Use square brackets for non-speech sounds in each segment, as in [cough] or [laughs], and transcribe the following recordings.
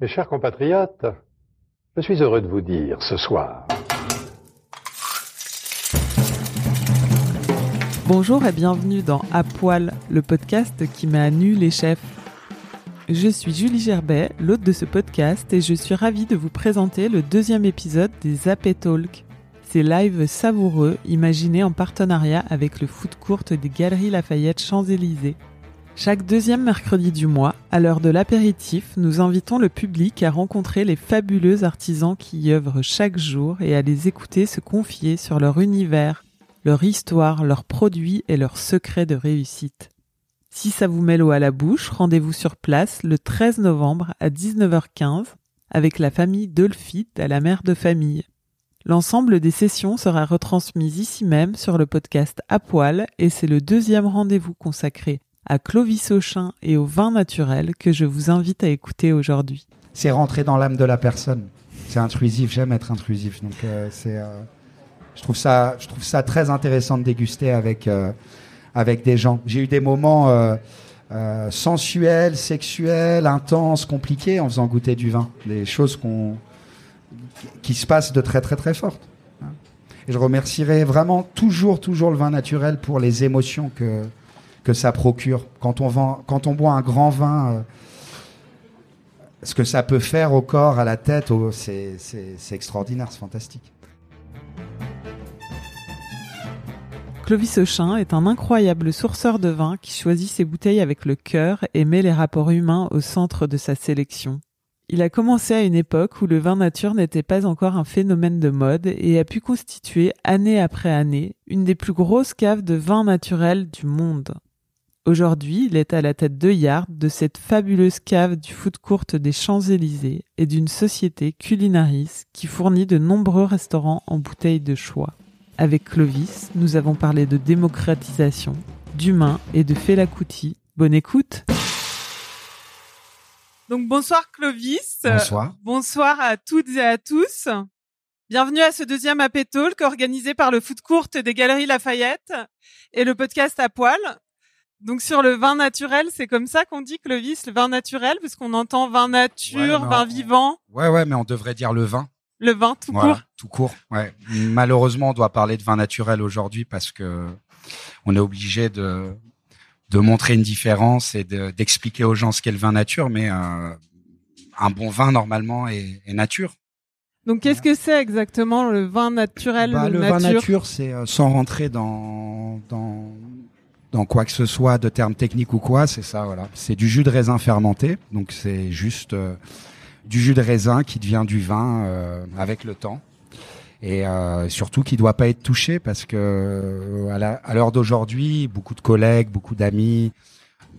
Mes chers compatriotes, je suis heureux de vous dire ce soir. Bonjour et bienvenue dans À Poil, le podcast qui met à nu les chefs. Je suis Julie Gerbet, l'hôte de ce podcast, et je suis ravie de vous présenter le deuxième épisode des Appé Talk. Ces lives savoureux imaginés en partenariat avec le foot court des Galeries Lafayette Champs-Élysées. Chaque deuxième mercredi du mois, à l'heure de l'apéritif, nous invitons le public à rencontrer les fabuleux artisans qui y œuvrent chaque jour et à les écouter se confier sur leur univers, leur histoire, leurs produits et leurs secrets de réussite. Si ça vous met l'eau à la bouche, rendez-vous sur place le 13 novembre à 19h15 avec la famille Dolphite à la mère de famille. L'ensemble des sessions sera retransmise ici même sur le podcast À Poil et c'est le deuxième rendez-vous consacré à Clovis Auchin et au vin naturel que je vous invite à écouter aujourd'hui. C'est rentrer dans l'âme de la personne. C'est intrusif, j'aime être intrusif. Donc euh, c'est, euh, je trouve ça, je trouve ça très intéressant de déguster avec euh, avec des gens. J'ai eu des moments sensuels, sexuels, intenses, compliqués en faisant goûter du vin, des choses qu'on qui se passent de très très très fortes. Et je remercierai vraiment toujours toujours le vin naturel pour les émotions que que ça procure. Quand on, boit un grand vin, euh, ce que ça peut faire au corps, à la tête, c'est extraordinaire, c'est fantastique. Clovis Auchin est un incroyable sourceur de vin qui choisit ses bouteilles avec le cœur et met les rapports humains au centre de sa sélection. Il a commencé à une époque où le vin nature n'était pas encore un phénomène de mode et a pu constituer année après année une des plus grosses caves de vin naturel du monde. Aujourd'hui, il est à la tête de Yard, de cette fabuleuse cave du foot courte des Champs-Élysées et d'une société culinaris qui fournit de nombreux restaurants en bouteilles de choix. Avec Clovis, nous avons parlé de démocratisation, d'humain et de Felacuti. Bonne écoute Donc bonsoir Clovis. Bonsoir. bonsoir à toutes et à tous. Bienvenue à ce deuxième AP Talk organisé par le foot courte des Galeries Lafayette et le podcast à poil. Donc sur le vin naturel, c'est comme ça qu'on dit Clovis, le vin naturel, parce qu'on entend vin nature, vin vivant. Ouais, ouais, mais on devrait dire le vin. Le vin tout court. Tout court. Ouais. Malheureusement, on doit parler de vin naturel aujourd'hui parce que on est obligé de de montrer une différence et d'expliquer aux gens ce qu'est le vin nature, mais euh, un bon vin normalement est, est nature. Donc qu'est-ce que c'est exactement le vin naturel bah, Le, le vin nature, c'est euh, sans rentrer dans dans dans quoi que ce soit de termes techniques ou quoi, c'est ça, voilà. C'est du jus de raisin fermenté, donc c'est juste euh, du jus de raisin qui devient du vin euh, avec le temps, et euh, surtout qui doit pas être touché parce que à l'heure d'aujourd'hui, beaucoup de collègues, beaucoup d'amis,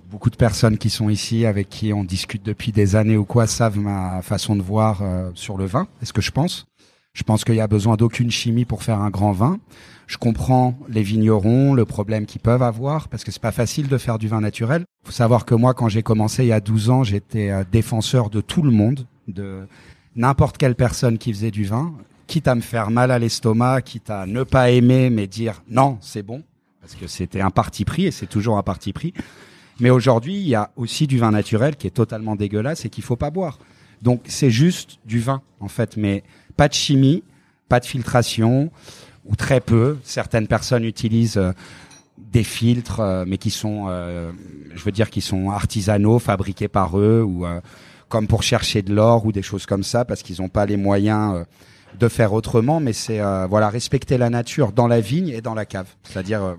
beaucoup de personnes qui sont ici avec qui on discute depuis des années ou quoi savent ma façon de voir sur le vin, est ce que je pense? Je pense qu'il y a besoin d'aucune chimie pour faire un grand vin. Je comprends les vignerons, le problème qu'ils peuvent avoir, parce que c'est pas facile de faire du vin naturel. Faut savoir que moi, quand j'ai commencé il y a 12 ans, j'étais euh, défenseur de tout le monde, de n'importe quelle personne qui faisait du vin, quitte à me faire mal à l'estomac, quitte à ne pas aimer, mais dire non, c'est bon, parce que c'était un parti pris et c'est toujours un parti pris. Mais aujourd'hui, il y a aussi du vin naturel qui est totalement dégueulasse et qu'il faut pas boire. Donc c'est juste du vin en fait, mais pas de chimie, pas de filtration ou très peu. Certaines personnes utilisent euh, des filtres, euh, mais qui sont, euh, je veux dire, qui sont artisanaux, fabriqués par eux, ou comme pour chercher de l'or ou des choses comme ça, parce qu'ils n'ont pas les moyens de faire autrement. Mais c'est voilà, respecter la nature dans la vigne et dans la cave, c'est-à-dire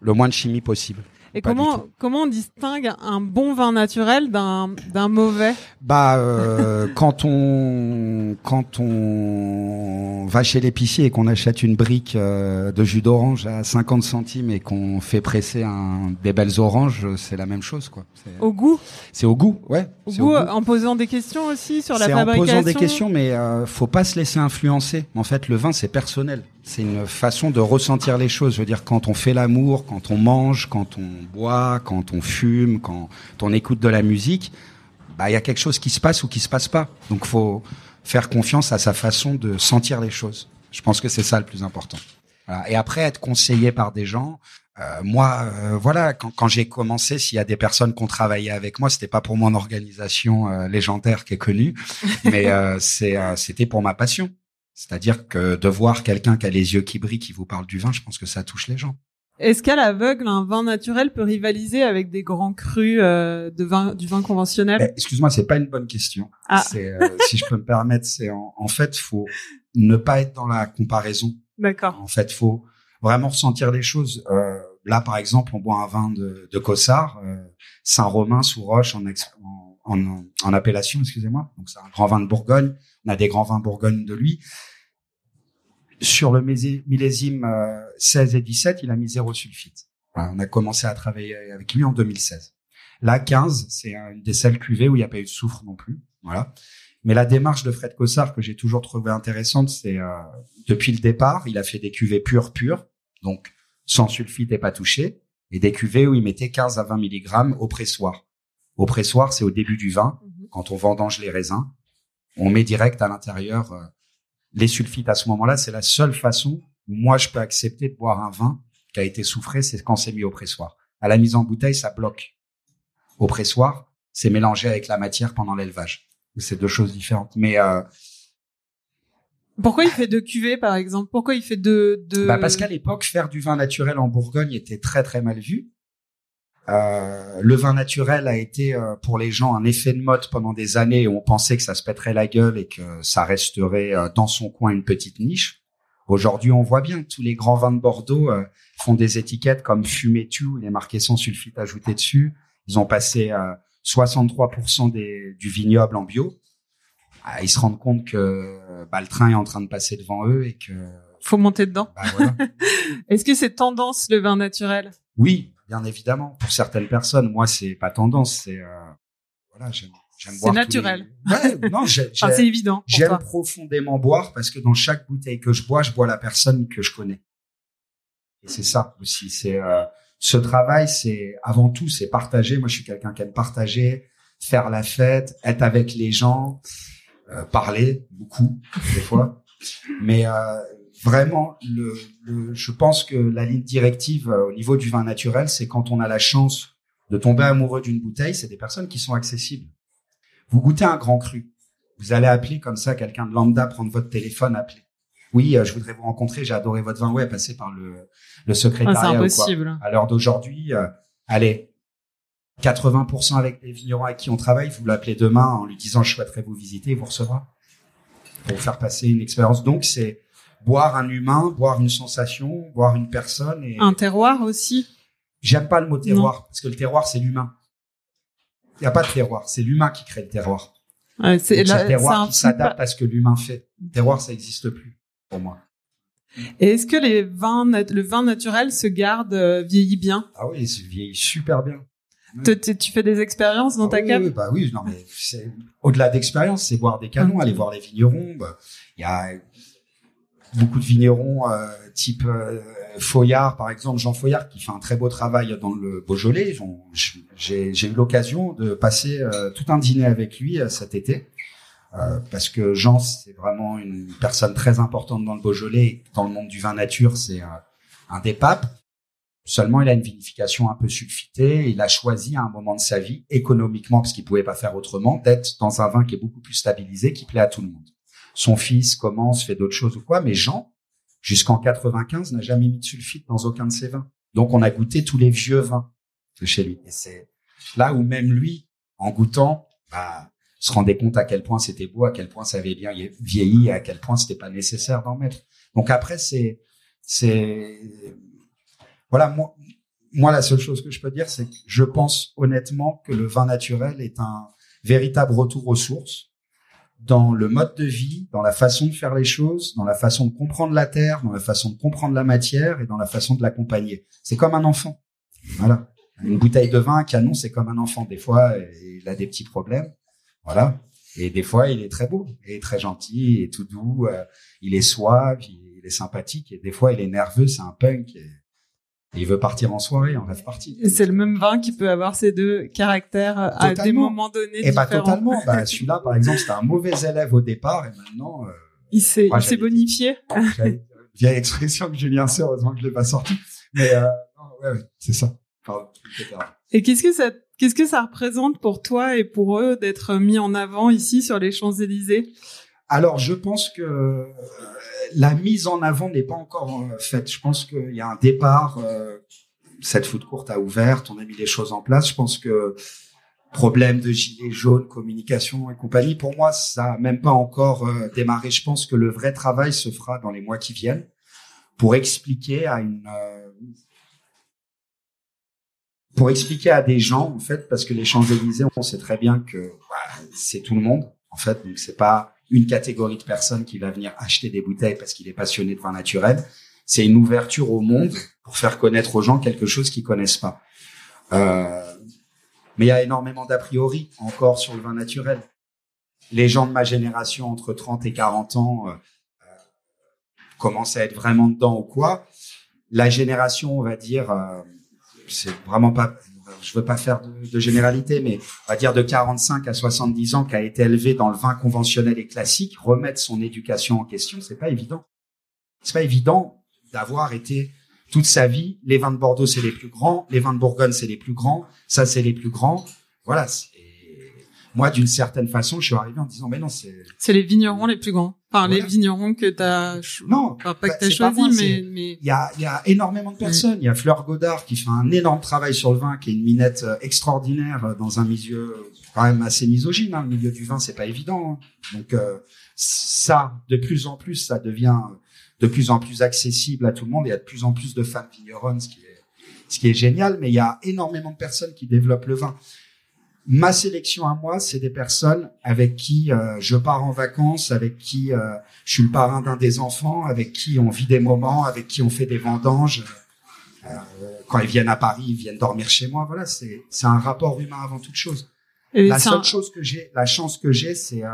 le moins de chimie possible. Et comment comment on distingue un bon vin naturel d'un d'un mauvais? Bah euh, [laughs] quand on quand on va chez l'épicier et qu'on achète une brique euh, de jus d'orange à 50 centimes et qu'on fait presser un des belles oranges, c'est la même chose quoi. Au goût? C'est au goût, ouais. Au goût, en posant des questions aussi sur la fabrication. C'est en posant des questions, mais euh, faut pas se laisser influencer. En fait, le vin c'est personnel. C'est une façon de ressentir les choses. Je veux dire, quand on fait l'amour, quand on mange, quand on boit, quand on fume, quand on écoute de la musique, bah il y a quelque chose qui se passe ou qui se passe pas. Donc faut faire confiance à sa façon de sentir les choses. Je pense que c'est ça le plus important. Et après, être conseillé par des gens, euh, moi, euh, voilà, quand, quand j'ai commencé, s'il y a des personnes qui ont travaillé avec moi, c'était pas pour mon organisation euh, légendaire qui est connue, [laughs] mais c'est c'était pour ma passion. C'est-à-dire que de voir quelqu'un qui a les yeux qui brillent, qui vous parle du vin, je pense que ça touche les gens. Est-ce qu'à l'aveugle, un vin naturel peut rivaliser avec des grands crus de vin, du vin conventionnel? Eh, Excuse-moi, c'est pas une bonne question. Ah. [laughs] si je peux me permettre, c'est en, en fait, faut ne pas être dans la comparaison. D'accord. En fait, faut vraiment ressentir les choses. Euh, là, par exemple, on boit un vin de, de Cossard, euh, Saint-Romain sous Roche en, en, en, appellation, excusez-moi. Donc c'est un grand vin de Bourgogne. On a des grands vins Bourgogne de lui. Sur le millésime 16 euh, et 17, il a mis zéro sulfite. on a commencé à travailler avec lui en 2016. Là, 15, c'est une des seules cuvées où il n'y a pas eu de soufre non plus. Voilà. Mais la démarche de Fred Cossard que j'ai toujours trouvé intéressante, c'est euh, depuis le départ, il a fait des cuvées pures pures, donc sans sulfite et pas touché, et des cuvées où il mettait 15 à 20 mg au pressoir. Au pressoir, c'est au début du vin, mhm. quand on vendange les raisins, on met direct à l'intérieur euh, les sulfites. À ce moment-là, c'est la seule façon où moi je peux accepter de boire un vin qui a été souffré, c'est quand c'est mis au pressoir. À la mise en bouteille, ça bloque. Au pressoir, c'est mélangé avec la matière pendant l'élevage. C'est deux choses différentes. Mais euh, pourquoi il fait deux cuvées, par exemple? Pourquoi il fait deux... De... Bah parce qu'à l'époque, faire du vin naturel en Bourgogne était très très mal vu. Euh, le vin naturel a été euh, pour les gens un effet de mode pendant des années où on pensait que ça se pèterait la gueule et que ça resterait euh, dans son coin une petite niche. Aujourd'hui, on voit bien que tous les grands vins de Bordeaux font des étiquettes comme fumé tu, il est marqué sans sulfite ajouté dessus. Ils ont passé 63% des, du vignoble en bio. Ah, ils se rendent compte que bah, le train est en train de passer devant eux et que faut monter dedans. Bah, voilà. [laughs] Est-ce que c'est tendance le vin naturel? Oui, bien évidemment. Pour certaines personnes, moi c'est pas tendance, c'est euh, voilà, j'aime J'aime boire. C'est naturel. Ouais, non, [laughs] c'est évident. J'aime profondément boire parce que dans chaque bouteille que je bois, je bois la personne que je connais. Et c'est ça aussi. C'est euh, ce travail, c'est avant tout, c'est partager. Moi, je suis quelqu'un qui aime partager, faire la fête, être avec les gens, euh, parler beaucoup des fois. Mais euh, vraiment, le, le, je pense que la ligne directive euh, au niveau du vin naturel, c'est quand on a la chance de tomber amoureux d'une bouteille, c'est des personnes qui sont accessibles. Vous goûtez un grand cru, vous allez appeler comme ça quelqu'un de lambda, prendre votre téléphone, appeler oui, euh, je voudrais vous rencontrer, j'ai adoré votre vin, ouais, passer par le, le secrétariat. Ah, c'est impossible. À l'heure d'aujourd'hui, euh, allez, 80% avec les vignerons avec qui on travaille, vous l'appelez demain en lui disant je souhaiterais vous visiter, il vous recevra pour vous faire passer une expérience. Donc c'est boire un humain, boire une sensation, boire une personne et un terroir aussi. J'aime pas le mot terroir parce que le terroir c'est l'humain. Il y a pas de terroir, c'est l'humain qui crée le terroir. c'est le terroir qui s'adapte à ce que l'humain fait. Le terroir ça n'existe plus pour moi. Et est-ce que les vins, le vin naturel se garde, euh, vieillit bien? Ah oui, il se vieillit super bien. Tu, fais des expériences dans ah ta cave? oui, Bah oui, non mais au-delà d'expérience, c'est voir des canons, aller voir les vignerons. Bah, il y a beaucoup de vignerons euh, type euh, Foyard, par exemple, Jean Foyard, qui fait un très beau travail dans le Beaujolais. J'ai eu l'occasion de passer tout un dîner avec lui cet été. Euh, parce que Jean, c'est vraiment une personne très importante dans le Beaujolais, dans le monde du vin nature, c'est un des papes. Seulement, il a une vinification un peu sulfitée. Il a choisi à un moment de sa vie, économiquement, parce qu'il pouvait pas faire autrement, d'être dans un vin qui est beaucoup plus stabilisé, qui plaît à tout le monde. Son fils commence, fait d'autres choses ou quoi, mais Jean, jusqu'en 95, n'a jamais mis de sulfite dans aucun de ses vins. Donc, on a goûté tous les vieux vins de chez lui. Et c'est là où même lui, en goûtant, bah, se rendait compte à quel point c'était beau, à quel point ça avait bien vieilli, à quel point c'était pas nécessaire d'en mettre. Donc après, c'est, c'est, voilà, moi, moi, la seule chose que je peux dire, c'est que je pense honnêtement que le vin naturel est un véritable retour aux sources dans le mode de vie, dans la façon de faire les choses, dans la façon de comprendre la terre, dans la façon de comprendre la matière et dans la façon de l'accompagner. C'est comme un enfant. Voilà. Une bouteille de vin, un canon, c'est comme un enfant. Des fois, il a des petits problèmes. Voilà. Et des fois, il est très beau, et très gentil, et tout doux. Euh, il est suave, il est sympathique. Et des fois, il est nerveux, c'est un punk. Il veut partir en soirée, en rêve parti. C'est le même vin qui peut avoir ces deux caractères à des moments donnés. Et eh bah totalement. Bah, [laughs] celui-là, par exemple, c'était un mauvais élève au départ, et maintenant. Euh, il s'est, il s'est bonifié. [laughs] Vieille expression que Julien sait, heureusement que je l'ai pas sorti. Mais euh, ouais, ouais, c'est ça. Et qu'est-ce que ça, qu'est-ce que ça représente pour toi et pour eux d'être mis en avant ici sur les Champs Élysées Alors, je pense que euh, la mise en avant n'est pas encore euh, faite. Je pense qu'il y a un départ. Euh, cette foot courte a ouvert, on a mis les choses en place. Je pense que problème de gilets jaunes, communication et compagnie, pour moi, ça n'a même pas encore démarré. Je pense que le vrai travail se fera dans les mois qui viennent pour expliquer à une pour expliquer à des gens, en fait, parce que les Champs-Élysées, on sait très bien que c'est tout le monde, en fait, donc c'est pas une catégorie de personnes qui va venir acheter des bouteilles parce qu'il est passionné de vin naturel. C'est une ouverture au monde pour faire connaître aux gens quelque chose qu'ils connaissent pas. Euh, mais il y a énormément d'a priori encore sur le vin naturel. Les gens de ma génération, entre 30 et 40 ans, euh, euh, commencent à être vraiment dedans ou quoi. La génération, on va dire, euh, c'est vraiment pas, je veux pas faire de, généralité, mais on va dire de 45 à 70 ans, qui a été élevé dans le vin conventionnel et classique, remettre son éducation en question, c'est pas évident. C'est pas évident d'avoir été toute sa vie, les vins de Bordeaux c'est les plus grands, les vins de Bourgogne c'est les plus grands, ça c'est les plus grands. Voilà, moi, d'une certaine façon, je suis arrivé en disant, mais non, c'est... C'est les vignerons les plus grands. Enfin, les vignerons que t'as... Non. pas que bah, t'as choisi, mais, mais... Il y a, il y a énormément de personnes. Il y a Fleur Godard qui fait un énorme travail sur le vin, qui est une minette euh, extraordinaire euh, dans un milieu quand même assez misogyne. Hein. Le milieu du vin, c'est pas évident. Hein. Donc, euh, ça, de plus en plus, ça devient de plus en plus accessible à tout le monde. Il y a de plus en plus de femmes vigneronnes, ce qui est, ce qui est génial. Mais il y a énormément de personnes qui développent le vin. Ma sélection à moi, c'est des personnes avec qui euh, je pars en vacances, avec qui euh, je suis le parrain d'un des enfants, avec qui on vit des moments, avec qui on fait des vendanges. Euh, quand ils viennent à Paris, ils viennent dormir chez moi. Voilà, c'est c'est un rapport humain avant toute chose. la seule chose que j'ai, la chance que j'ai, c'est,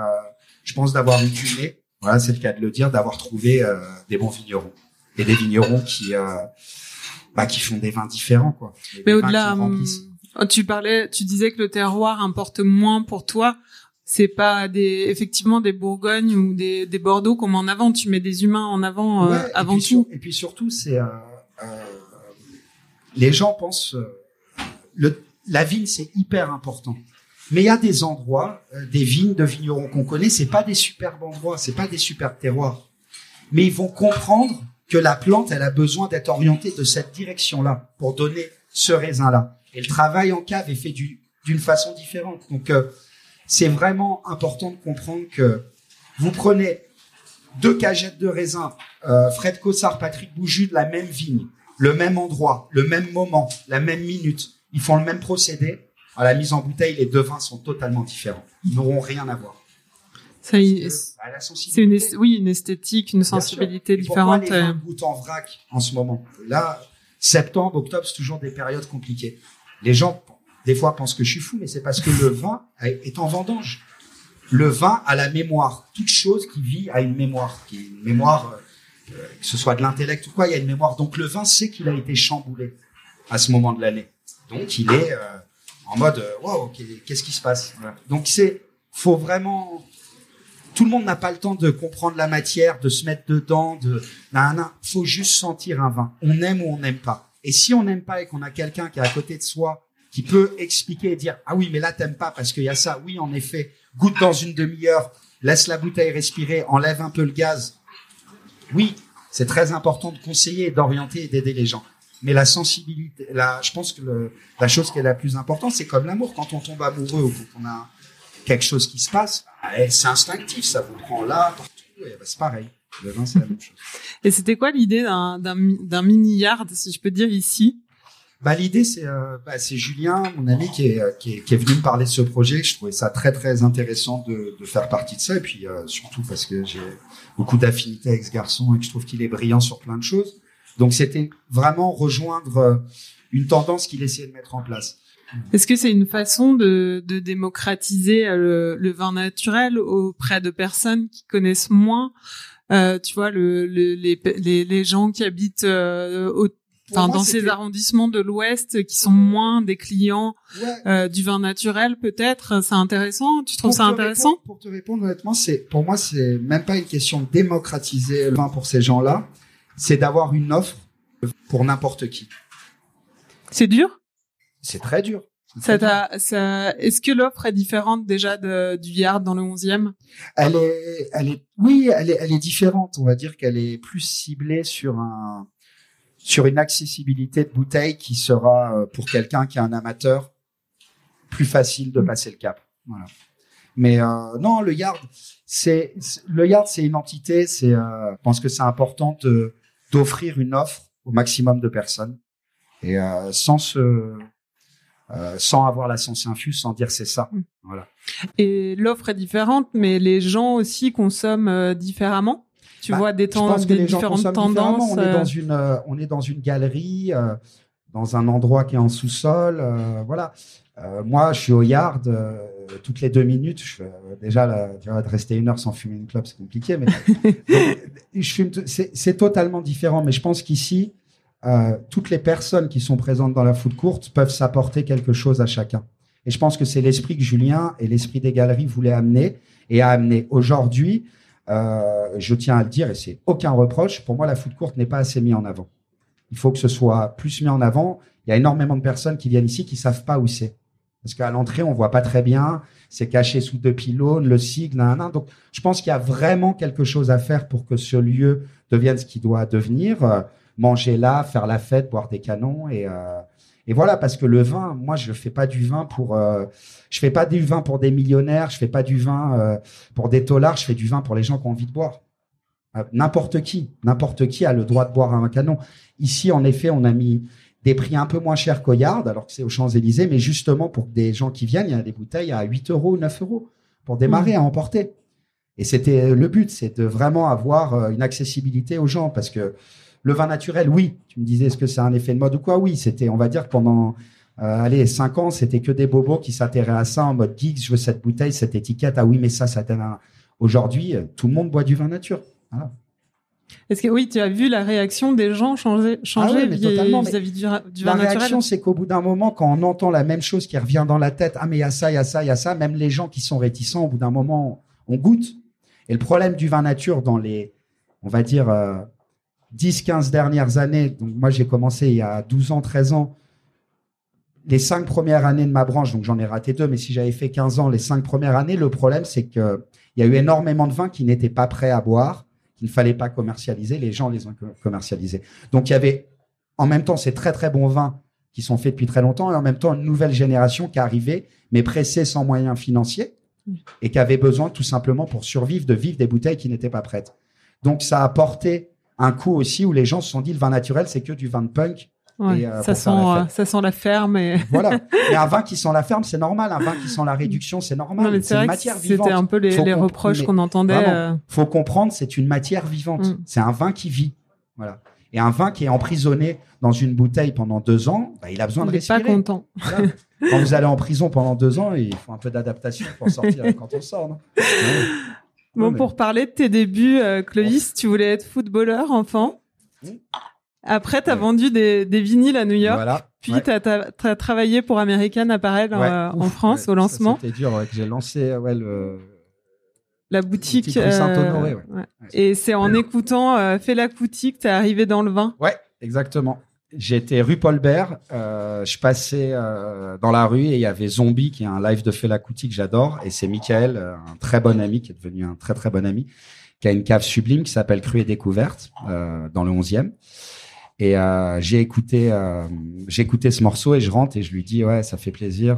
je pense, d'avoir eu du nez. Voilà, c'est le cas de le dire, d'avoir trouvé des bons vignerons et des vignerons qui bah, qui font des vins différents, quoi. Mais au-delà tu parlais, tu disais que le terroir importe moins pour toi. C'est pas des effectivement des Bourgognes ou des, des Bordeaux comme en avant. Tu mets des humains en avant euh, avant tout. et puis surtout, c'est euh, euh, les gens pensent euh, le, la vigne c'est hyper important. Mais il y a des endroits, des vignes de vignerons qu'on connaît, c'est pas des superbes endroits, c'est pas des superbes terroirs. Mais ils vont comprendre que la plante, elle a besoin d'être orientée de cette direction-là pour donner ce raisin-là. Et le travail en cave est fait d'une façon différente. Donc, euh, c'est vraiment important de comprendre que vous prenez deux cagettes de raisin, euh, Fred Cossard, Patrick Bouju, de la même vigne, le même endroit, le même moment, la même minute. Ils font le même procédé. À la mise en bouteille, les deux vins sont totalement différents. Ils n'auront rien à voir. Ça, bah, c'est une, oui, une esthétique, une sensibilité différente. Pourquoi les vins goûtent en vrac en ce moment? Là, septembre, octobre, c'est toujours des périodes compliquées. Les gens, des fois, pensent que je suis fou, mais c'est parce que le vin est en vendange. Le vin a la mémoire. Toute chose qui vit a une mémoire, qui est une mémoire, euh, euh, que ce soit de l'intellect ou quoi, il y a une mémoire. Donc le vin sait qu'il a été chamboulé à ce moment de l'année. Donc il est euh, en mode, wow, qu'est-ce qui se passe? Donc c'est, faut vraiment tout le monde n'a pas le temps de comprendre la matière, de se mettre dedans, de nan, faut juste sentir un vin. On aime ou on n'aime pas. Et si on n'aime pas et qu'on a quelqu'un qui est à côté de soi, qui peut expliquer et dire, ah oui, mais là, t'aimes pas parce qu'il y a ça. Oui, en effet, goûte dans une demi-heure, laisse la bouteille respirer, enlève un peu le gaz. Oui, c'est très important de conseiller, d'orienter et d'aider les gens. Mais la sensibilité, la, je pense que la chose qui est la plus importante, c'est comme l'amour. Quand on tombe amoureux ou quand on a quelque chose qui se passe, bah, c'est instinctif, ça vous prend là, partout, et bah, c'est pareil. Et c'était quoi l'idée d'un, mini yard, si je peux dire ici? Bah, l'idée, c'est, euh, bah, c'est Julien, mon ami, qui est, qui, est, qui est venu me parler de ce projet. Je trouvais ça très, très intéressant de, de faire partie de ça. Et puis, euh, surtout parce que j'ai beaucoup d'affinités avec ce garçon et que je trouve qu'il est brillant sur plein de choses. Donc, c'était vraiment rejoindre euh, une tendance qu'il essayait de mettre en place. Est-ce que c'est une façon de, de démocratiser le, le, vin naturel auprès de personnes qui connaissent moins euh, tu vois, le, le les, les, les, gens qui habitent euh, au, dans ces arrondissements de l'Ouest qui sont moins des clients euh, du vin naturel, peut-être. C'est intéressant. Tu trouves ça intéressant Pour te répondre honnêtement, c'est pour moi, c'est même pas une question de démocratiser le vin pour ces gens-là. C'est d'avoir une offre pour n'importe qui. C'est dur? C'est très dur. Ça ça, est-ce que l'offre est différente déjà de, du yard dans le 11e Elle est, elle est, oui, elle est, elle est différente. On va dire qu'elle est plus ciblée sur un, sur une accessibilité de bouteille qui sera euh, pour quelqu'un qui est un amateur plus facile de passer le cap. Voilà. Mais euh, non, le yard, c'est le yard, c'est une entité. C'est, euh, je pense que c'est important d'offrir une offre au maximum de personnes et euh, sans se euh, sans avoir la sens infuse, sans dire c'est ça. Mm. Voilà. Et l'offre est différente, mais les gens aussi consomment euh, différemment. Tu Bah, vois des, Je temps, pense que des les gens différentes différemment. tendances. On est dans une, euh, on est dans une galerie, dans un endroit qui est en sous-sol. voilà. Moi, je suis au yard toutes les deux minutes. Je, déjà, là, tu vois, de rester une heure sans fumer une clope, c'est compliqué. Mais [laughs] Donc, je fume. c'est totalement différent. Mais je pense qu'ici, euh, toutes les personnes qui sont présentes dans la foot courte peuvent s'apporter quelque chose à chacun. Et je pense que c'est l'esprit que Julien et l'esprit des galeries voulaient amener et a amené aujourd'hui. Euh, je tiens à le dire et c'est aucun reproche. Pour moi, la foot courte n'est pas assez mise en avant. Il faut que ce soit plus mis en avant. Il y a énormément de personnes qui viennent ici qui savent pas où c'est. Parce qu'à l'entrée, on voit pas très bien. C'est caché sous deux pylônes, le sigle, nan, nan. Donc, je pense qu'il y a vraiment quelque chose à faire pour que ce lieu devienne ce qu'il doit devenir. Euh, manger là, faire la fête, boire des canons et euh, et voilà parce que le vin, moi, je fais pas du vin pour, euh, je fais pas du vin pour des millionnaires, je fais pas du vin euh, pour des taulards, je fais du vin pour les gens qui ont envie de boire. Euh, N'importe qui, n'importe qui a le droit de boire un canon. Ici, en effet, on a mis des prix un peu moins chers qu'au Yard, alors que c'est aux Champs-Élysées, mais justement pour que des gens qui viennent, il y a des bouteilles à 8 euros, 9 euros pour démarrer à emporter. Et c'était le but, c'est de vraiment avoir euh, une accessibilité aux gens, parce que le vin naturel, oui. Tu me disais, est-ce que c'est un effet de mode ou quoi? Oui, c'était, on va dire pendant, euh, allez, cinq ans, c'était que des bobos qui s'atterraient à ça en mode geek. Je veux cette bouteille, cette étiquette. Ah oui, mais ça, ça t'aide à- Aujourd'hui, euh, tout le monde boit du vin nature. Voilà. Est-ce que oui, tu as vu la réaction des gens changer, changer Ah vis-à-vis du, La vin naturel? réaction, c'est qu'au bout d'un moment, quand on entend la même chose qui revient dans la tête, ah mais il y a ça, il y a ça, il y a ça, même les gens qui sont réticents, au bout d'un moment, on goûte. Et le problème du vin nature dans les, on va dire, euh, 10, 15 dernières années, donc moi j'ai commencé il y a 12 ans, 13 ans, les cinq premières années de ma branche, donc j'en ai raté deux, mais si j'avais fait 15 ans, les cinq premières années, le problème c'est que il y a eu énormément de vins qui n'étaient pas prêts à boire, qu'il ne fallait pas commercialiser, les gens les ont co- commercialisés. Donc il y avait en même temps ces très très bons vins qui sont faits depuis très longtemps et en même temps une nouvelle génération qui arrivait, mais pressée sans moyens financiers et qui avait besoin tout simplement pour survivre de vivre des bouteilles qui n'étaient pas prêtes. Donc ça a porté un coup aussi où les gens se sont dit le vin naturel c'est que du vin de punk. Ouais, et, euh, ça sent, la euh, ça sent la ferme et. [laughs] Voilà. Mais un vin qui sent la ferme c'est normal, un vin qui sent la réduction c'est normal. C'est une matière vivante. c'était un peu les, reproches qu'on entendait. euh, faut comprendre, c'est une matière vivante. Mm. C'est un vin qui vit. Voilà. Et un vin qui est emprisonné dans une bouteille pendant deux ans, bah, il a besoin il de n'est pas respirer. content. Voilà. Quand vous allez en prison pendant deux ans, il faut un peu d'adaptation pour sortir [laughs] quand on sort. Non? Ouais. Bon, mais- pour parler de tes débuts, euh, Clovis, tu voulais être footballeur enfant. Après, tu as Ouais. vendu des, des vinyles à New York. Voilà. Puis, Ouais. tu as, travaillé pour American Apparel euh, en France au lancement. C'était dur. J'ai lancé ouais, le. La boutique. Saint-Honoré. Et c'est en écoutant euh, Fela Kuti que tu es arrivé dans le vin. Ouais, exactement. J'étais rue Paulbert. Euh, je passais euh, dans la rue et il y avait Zombie, qui est un live de Fela Kuti que j'adore. Et c'est Michael, euh, un très bon ami, qui est devenu un très très bon ami, qui a une cave sublime qui s'appelle Cru et Découverte euh, dans le 11e. Et euh, j'ai écouté, euh, j'ai écouté ce morceau et je rentre et je lui dis ouais, ça fait plaisir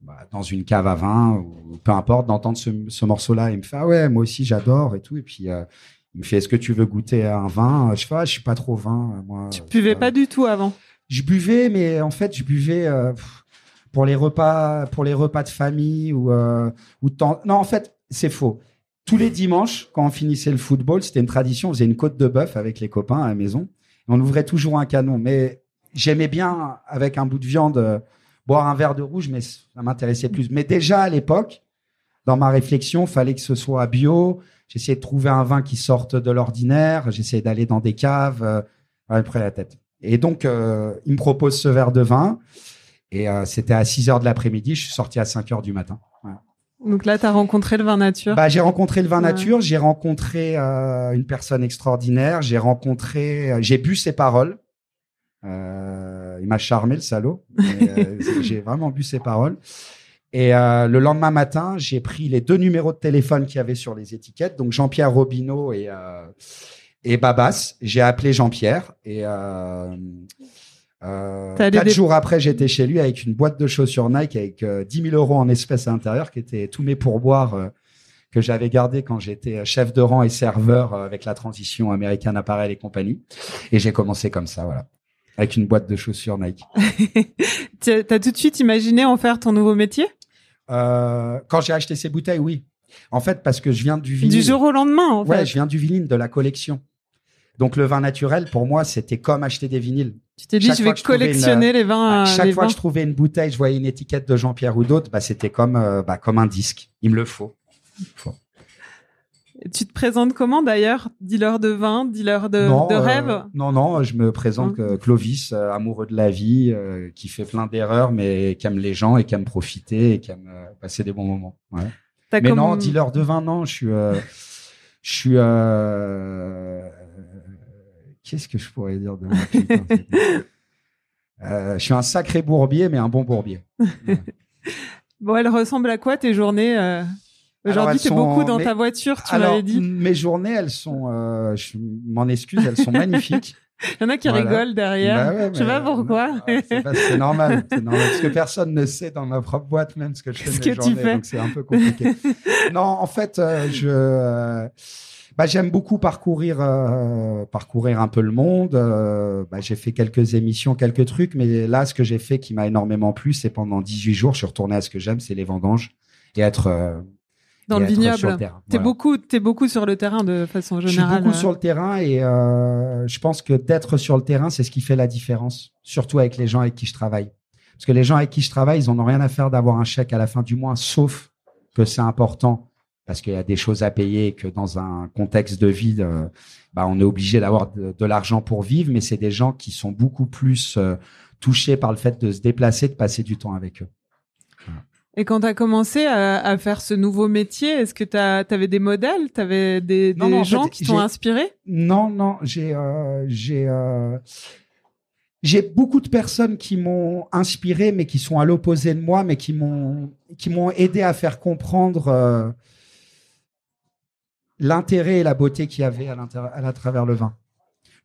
bah, dans une cave à vin ou peu importe d'entendre ce, ce morceau-là. Il me fait ah ouais, moi aussi j'adore et tout. Et puis il me fait est-ce que tu veux goûter à un vin? Je fais ah, je suis pas trop vin euh, moi. Tu euh, buvais euh, pas du tout avant? je buvais, mais en fait, je buvais euh, pour les repas, pour les repas de famille ou euh, ou de temps. Non, en fait, c'est faux. Tous les dimanches, quand on finissait le football, c'était une tradition. On faisait une côte de bœuf avec les copains à la maison. Et on ouvrait toujours un canon. Mais j'aimais bien, avec un bout de viande, euh, boire un verre de rouge, mais ça m'intéressait plus. Mais déjà à l'époque, dans ma réflexion, fallait que ce soit bio. J'essayais de trouver un vin qui sorte de l'ordinaire. J'essayais d'aller dans des caves. Euh, me prenait la tête. Et donc, euh, il me propose ce verre de vin. Et euh, c'était à 6 heures de l'après-midi. Je suis sorti à 5 heures du matin. Voilà. Donc là, tu as rencontré le vin nature. Bah, j'ai rencontré le vin Ouais. nature. J'ai rencontré euh, une personne extraordinaire. J'ai rencontré, euh, j'ai bu ses paroles. Euh, il m'a charmé le salaud. [laughs] j'ai vraiment bu ses paroles. Et le lendemain matin, j'ai pris les deux numéros de téléphone qu'il y avait sur les étiquettes, donc Jean-Pierre Robineau et et Babas. J'ai appelé Jean-Pierre et euh, quatre jours après, j'étais chez lui avec une boîte de chaussures Nike avec euh, 10 000 euros en espèces à l'intérieur, qui étaient tous mes pourboires euh, que j'avais gardés quand j'étais euh, chef de rang et serveur euh, avec la transition américaine appareil et compagnie. Et j'ai commencé comme ça, voilà, avec une boîte de chaussures Nike. [laughs] T'as tout de suite imaginé en faire ton nouveau métier? Quand j'ai acheté ces bouteilles, oui. En fait, parce que je viens du vinyle. Du jour au lendemain, en fait. Ouais, je viens du vinyle de la collection. Donc le vin naturel, pour moi, c'était comme acheter des vinyles. Tu t'es dit, je vais collectionner les vins. chaque fois que je trouvais une bouteille, je voyais une étiquette de Jean-Pierre ou d'autres, bah, c'était comme, euh, bah, comme un disque. Il me le faut. Tu te présentes comment d'ailleurs? Dealer de vin, dealer de, de euh, rêve? Non, non, je me présente que Clovis, euh, amoureux de la vie, qui fait plein d'erreurs, mais qui aime les gens et qui aime profiter et qui aime passer des bons moments. Ouais. Mais non, dealer de vin, non, je suis, je suis Qu'est-ce que je pourrais dire de moi [laughs] euh, Je suis un sacré bourbier, mais un bon bourbier. [laughs] bon, elle ressemble à quoi tes journées euh? Aujourd'hui, tu es beaucoup dans ta voiture, tu m'avais dit. Mes journées, elles sont, euh, je m'en excuse, elles sont magnifiques. [laughs] Il y en a qui rigolent derrière. Bah je sais pas pourquoi. c'est normal, c'est normal. Parce que personne ne sait dans ma propre boîte même ce que je fais ce que journées, tu fais. donc c'est un peu compliqué. [laughs] non, en fait, euh, je bah, j'aime beaucoup parcourir euh, parcourir un peu le monde. Euh, bah, j'ai fait quelques émissions, quelques trucs, mais là, ce que j'ai fait qui m'a énormément plu, c'est pendant 18 jours, je suis retourné à ce que j'aime, c'est les vendanges et être euh, dans le vignoble. T'es beaucoup, t'es beaucoup sur le terrain de façon générale. Je suis beaucoup sur le terrain et je pense que d'être sur le terrain, c'est ce qui fait la différence, surtout avec les gens avec qui je travaille. Parce que les gens avec qui je travaille, ils en ont rien à faire d'avoir un chèque à la fin du mois, sauf que c'est important parce qu'il y a des choses à payer et que dans un contexte de vie, euh, bah, on est obligé d'avoir de, l'argent pour vivre, mais c'est des gens qui sont beaucoup plus euh, touchés par le fait de se déplacer, de passer du temps avec eux. Et quand tu as commencé à, faire ce nouveau métier, est-ce que tu avais des modèles? Tu avais des, gens qui t'ont inspiré? Non, non, j'ai euh, j'ai j'ai beaucoup de personnes qui m'ont inspiré, mais qui sont à l'opposé de moi, mais qui m'ont qui m'ont aidé à faire comprendre l'intérêt et la beauté qu'il y avait à, à, travers le vin.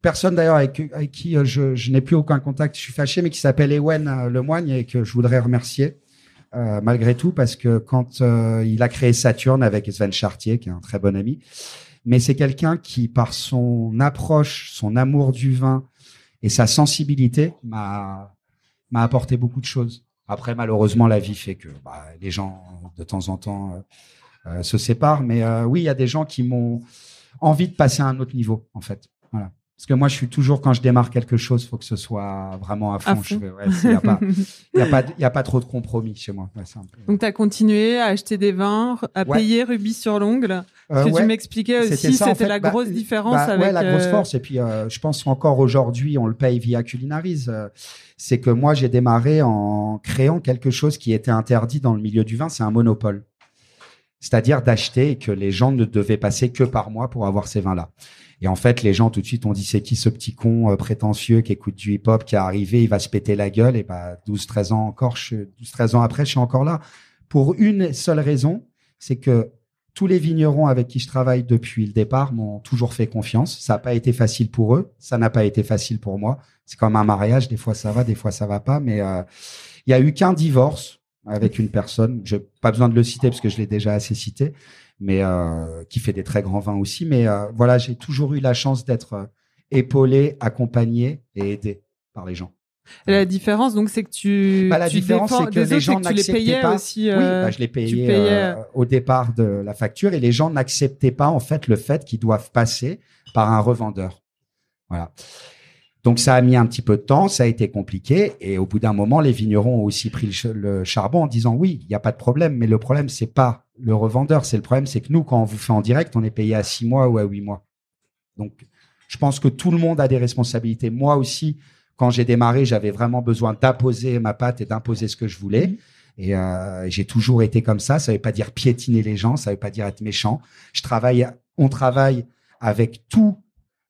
Personne d'ailleurs avec, qui euh, je, n'ai plus aucun contact, je suis fâché, mais qui s'appelle Ewen euh, Lemoigne et que je voudrais remercier euh, malgré tout parce que quand il a créé Saturne avec Sven Chartier, qui est un très bon ami, mais c'est quelqu'un qui, par son approche, son amour du vin et sa sensibilité, m'a m'a apporté beaucoup de choses. Après, malheureusement, la vie fait que bah, les gens, de temps en temps, euh, se séparent. Mais euh, oui, il y a des gens qui m'ont envie de passer à un autre niveau, en fait. Parce que moi, je suis toujours, quand je démarre quelque chose, il faut que ce soit vraiment à fond. Il n'y a, pas, a, [laughs] a trop de compromis chez moi. Ouais, Donc, tu as continué à acheter des vins, à payer rubis sur l'ongle. Ce que tu m'expliquais aussi, c'était la bah, grosse différence bah, avec... la grosse force. Et puis, euh, je pense qu'encore aujourd'hui, on le paye via Culinarise. c'est que moi, j'ai démarré en créant quelque chose qui était interdit dans le milieu du vin. C'est un monopole c'est-à-dire d'acheter et que les gens ne devaient passer que par mois pour avoir ces vins-là. Et en fait, les gens tout de suite ont dit c'est qui ce petit con euh, prétentieux qui écoute du hip-hop qui est arrivé, il va se péter la gueule et bah 12 13 ans encore 12 13 ans après, je suis encore là pour une seule raison, c'est que tous les vignerons avec qui je travaille depuis le départ m'ont toujours fait confiance. Ça n'a pas été facile pour eux, ça n'a pas été facile pour moi. C'est comme un mariage, des fois ça va, des fois ça va pas, mais euh, il y a eu qu'un divorce avec une personne, je pas besoin de le citer parce que je l'ai déjà assez cité, mais euh, qui fait des très grands vins aussi. Mais euh, voilà, j'ai toujours eu la chance d'être euh, épaulé, accompagné et aidé par les gens. la différence, donc, c'est que tu. Bah, la différence, c'est que les gens n'acceptaient pas. Aussi, oui, bah, je les payais, au départ de la facture et les gens n'acceptaient pas en fait le fait qu'ils doivent passer par un revendeur. Voilà. Donc ça a mis un petit peu de temps, ça a été compliqué, et au bout d'un moment, les vignerons ont aussi pris le, charbon en disant oui, il n'y a pas de problème, mais le problème c'est pas le revendeur, c'est le problème, c'est que nous, quand on vous fait en direct, on est payé à six mois ou à huit mois. Donc, je pense que tout le monde a des responsabilités. Moi aussi, quand j'ai démarré, j'avais vraiment besoin d'imposer ma patte et d'imposer ce que je voulais. Mmh. Et euh, j'ai toujours été comme ça. Ça veut pas dire piétiner les gens, ça veut pas dire être méchant. Je travaille, on travaille avec tous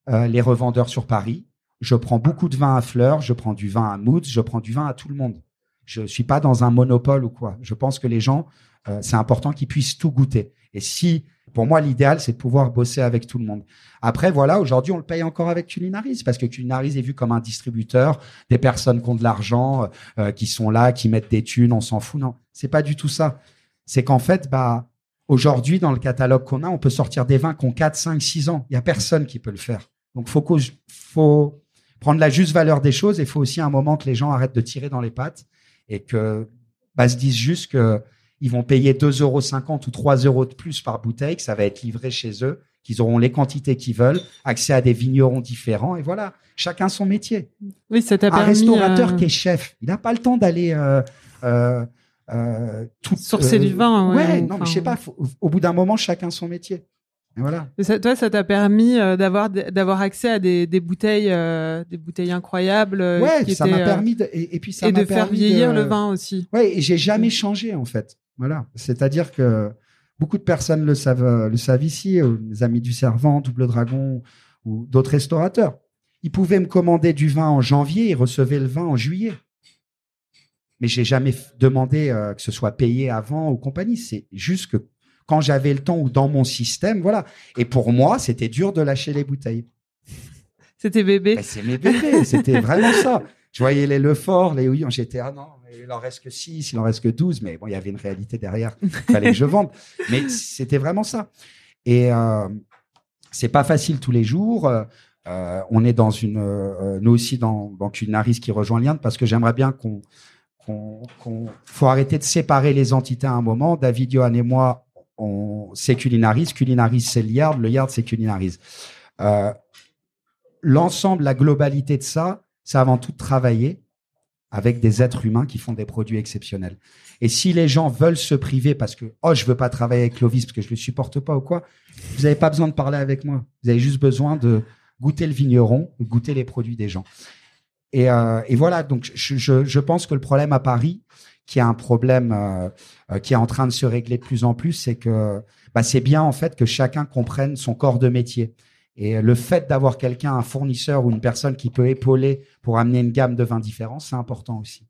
euh, les revendeurs sur Paris je prends beaucoup de vin à fleurs, je prends du vin à mousse, je prends du vin à tout le monde. Je suis pas dans un monopole ou quoi. Je pense que les gens, euh, c'est important qu'ils puissent tout goûter. Et si, pour moi, l'idéal, c'est de pouvoir bosser avec tout le monde. Après, voilà, aujourd'hui, on le paye encore avec Culinaris parce que Culinaris est vu comme un distributeur, des personnes qui ont de l'argent, euh, qui sont là, qui mettent des thunes, on s'en fout. Non, c'est pas du tout ça. C'est qu'en fait, bah, aujourd'hui, dans le catalogue qu'on a, on peut sortir des vins qui ont 4, 5, 6 ans. Il y a personne qui peut le faire. Donc, faut faut prendre la juste valeur des choses. Il faut aussi un moment que les gens arrêtent de tirer dans les pattes et que, bah, se disent juste que ils vont payer 2,50 euros ou 3 euros de plus par bouteille, que ça va être livré chez eux, qu'ils auront les quantités qu'ils veulent, accès à des vignerons différents, et voilà, chacun son métier. Oui, ça t'a Un restaurateur euh, qui est chef, il n'a pas le temps d'aller euh, euh, euh, tout Sourcer du vin, ouais, Ouais, non, enfin. mais je sais pas. faut- au bout d'un moment, chacun son métier. Et voilà. Et ça- toi, ça t'a permis euh, d'avoir d'avoir accès à des, des bouteilles, euh, des bouteilles incroyables. euh, ouais, qui ça m'a permis de, et, et puis ça et de faire vieillir de- le vin aussi. Ouais, et j'ai jamais changé en fait. Voilà, c'est-à-dire que beaucoup de personnes le savent, le savent ici, les amis du Servant, Double Dragon ou d'autres restaurateurs. Ils pouvaient me commander du vin en janvier et recevaient le vin en juillet. Mais j'ai jamais demandé euh, que ce soit payé avant ou compagnie. C'est juste que quand j'avais le temps ou dans mon système, voilà. Et pour moi, c'était dur de lâcher les bouteilles. [laughs] C'était bébé. Ben, c'est mes bébés, c'était vraiment ça. Je voyais les Lefort, les Houillon, j'étais, ah non, mais il en reste que 6, il en reste que 12, mais bon, il y avait une réalité derrière, il fallait que je vende. [laughs] Mais c'était vraiment ça. Et euh, c'est pas facile tous les jours. Euh, on est dans une, euh, nous aussi dans, dans Culinaris qui rejoint Liane, parce que j'aimerais bien qu'on, qu'on, qu'on, faut arrêter de séparer les entités à un moment. David, Johan et moi, on, c'est Culinaris, Culinaris c'est le Yard, le Yard c'est Culinaris. Euh, l'ensemble, la globalité de ça, c'est avant tout de travailler avec des êtres humains qui font des produits exceptionnels. Et si les gens veulent se priver parce que oh je veux pas travailler avec Clovis parce que je le supporte pas ou quoi, vous n'avez pas besoin de parler avec moi. Vous avez juste besoin de goûter le vigneron, goûter les produits des gens. Et, euh, voilà. Donc je, je pense que le problème à Paris, qui est un problème euh, euh, qui est en train de se régler de plus en plus, c'est que bah, c'est bien en fait que chacun comprenne son corps de métier. Et le fait d'avoir quelqu'un, un fournisseur ou une personne qui peut épauler pour amener une gamme de vins différents, c'est important aussi.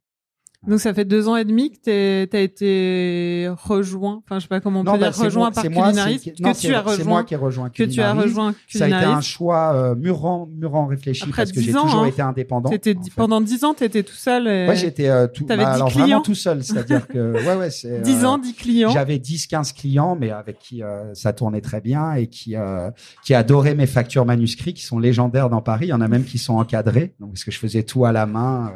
Donc ça fait deux ans et demi que tu as été rejoint. Enfin, je sais pas comment on peut bah, dire rejoint moi- par c'est moi, Culinaris. c'est- Que non, tu as C'est moi rejoint. qui ai rejoint Que tu as rejoint Ça a été un choix euh, mûrement, mûrement réfléchi Après parce que 10 j'ai toujours hein. été indépendant. T'étais en fait. pendant dix ans, tu étais tout seul. et- Ouais, j'étais euh, tout. Bah, 10 alors clients vraiment tout seul, c'est-à-dire que [laughs] ouais, ouais, c'est. 10 euh, ans, 10 clients. J'avais 10, 15 clients, mais avec qui euh, ça tournait très bien et qui euh, qui adoraient mes factures manuscrits, qui sont légendaires dans Paris. Il y en a même qui sont encadrés, donc parce que je faisais tout à la main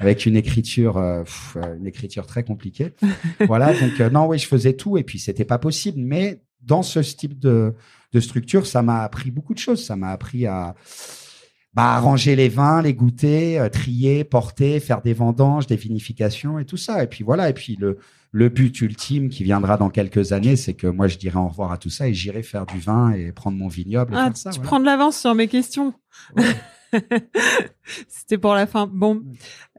avec une écriture, euh, pff, euh, une écriture très compliquée. [laughs] voilà, donc euh, non, oui, je faisais tout et puis c'était pas possible. Mais dans ce type de de structure, ça m'a appris beaucoup de choses. Ça m'a appris à bah, arranger les vins, les goûter, euh, trier, porter, faire des vendanges, des vinifications et tout ça. Et puis voilà. Et puis le le but ultime qui viendra dans quelques années, c'est que moi je dirai au revoir à tout ça et j'irai faire du vin et prendre mon vignoble et Ah, faire ça. tu voilà. prends de l'avance sur mes questions. [laughs] [laughs] C'était pour la fin. Bon,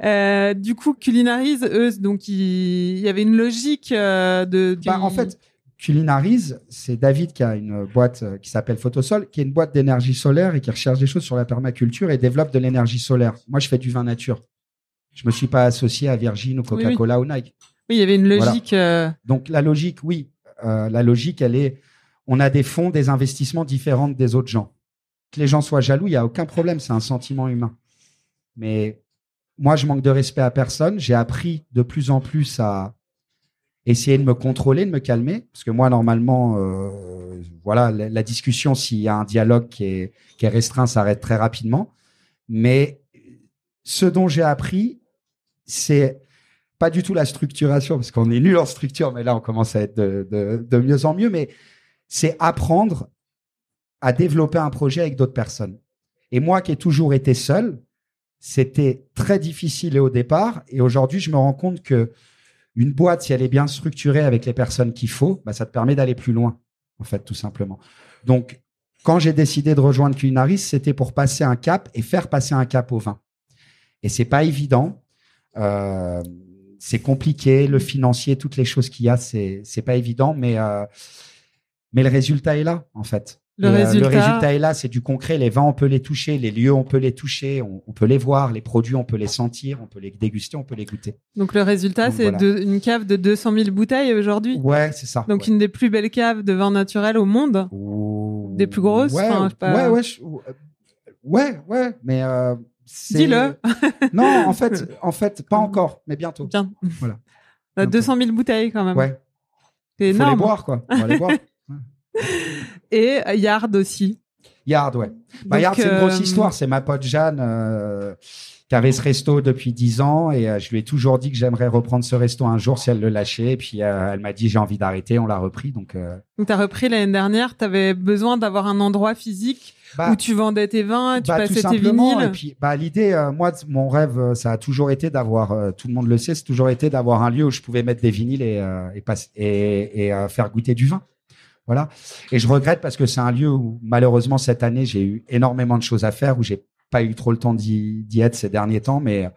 euh, du coup, Culinaris, eux, donc il y avait une logique euh, de. Bah, en fait, Culinaris, c'est David qui a une boîte euh, qui s'appelle Photosol, qui est une boîte d'énergie solaire et qui recherche des choses sur la permaculture et développe de l'énergie solaire. Moi, je fais du vin nature. Je me suis pas associé à Virgin ou Oui, oui. Coca-Cola ou Nike. oui, il y avait une Voilà. logique. euh, Donc la logique, oui, la logique, elle est, on a des fonds, des investissements différents des autres gens. Que les gens soient jaloux, il y a aucun problème, c'est un sentiment humain. Mais moi, je manque de respect à personne. J'ai appris de plus en plus à essayer de me contrôler, de me calmer, parce que moi, normalement, euh, voilà, la, discussion, s'il y a un dialogue qui est, restreint, s'arrête très rapidement. Mais ce dont j'ai appris, c'est pas du tout la structuration, parce qu'on est nul en structure, mais là, on commence à être de mieux en mieux, mais c'est apprendre à développer un projet avec d'autres personnes. Et moi qui ai toujours été seul, c'était très difficile au départ, et aujourd'hui, je me rends compte que une boîte, si elle est bien structurée avec les personnes qu'il faut, bah, ça te permet d'aller plus loin, en fait, tout simplement. Donc, quand j'ai décidé de rejoindre Culinaris, c'était pour passer un cap et faire passer un cap au vin. Et c'est pas évident. Euh, c'est compliqué, le financier, toutes les choses qu'il y a, c'est c'est pas évident, mais euh, mais le résultat est là en fait. Le, Et, euh, résultat, le résultat est là, c'est du concret. Les vins, on peut les toucher, les lieux, on peut les toucher, on, on peut les voir, les produits, on peut les sentir, on peut les déguster, on peut les goûter. donc le résultat, c'est voilà. une cave de 200 000 bouteilles aujourd'hui. Ouais, c'est ça. Donc ouais. une des plus belles caves de vin naturel au monde. Des plus grosses, Ouais, enfin, pas. ouais, ouais, je- ouais, ouais, mais euh, Dis-le. [laughs] Non, en fait, [laughs] en fait, pas encore, mais bientôt. Bien. Voilà. Euh, 200 000 bouteilles quand même. Ouais, C'est faut les énorme. boire quoi. On va les boire. [laughs] [laughs] Et Yard aussi. Yard, ouais. Bah, Donc, Yard, c'est une grosse euh, histoire. C'est ma pote Jeanne euh, qui avait ce resto depuis 10 ans et euh, je lui ai toujours dit que j'aimerais reprendre ce resto un jour si elle le lâchait. Et puis elle m'a dit j'ai envie d'arrêter. On l'a repris. Donc, Donc t'as repris l'année dernière, t'avais besoin d'avoir un endroit physique bah, où tu vendais tes vins, tu bah, passais tes vinyles. Et puis, bah, l'idée, euh, moi, mon rêve, ça a toujours été d'avoir, euh, tout le monde le sait, c'est toujours été d'avoir un lieu où je pouvais mettre des vinyles et, euh, et, passer- et, et, faire goûter du vin. Voilà. Et je regrette parce que c'est un lieu où, malheureusement, cette année, j'ai eu énormément de choses à faire, où j'ai pas eu trop le temps d'y être ces derniers temps, mais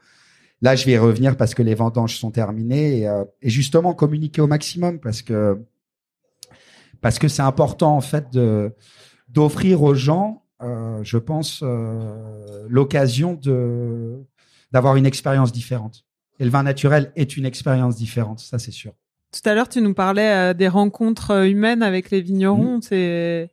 là, je vais y revenir parce que les vendanges sont terminées et, euh, justement communiquer au maximum parce que parce que c'est important en fait d'offrir aux gens, euh, je pense, euh, l'occasion d'avoir une expérience différente. Et le vin naturel est une expérience différente, ça c'est sûr. Tout à l'heure, tu nous parlais euh, des rencontres euh, humaines avec les Mmh. vignerons. C'est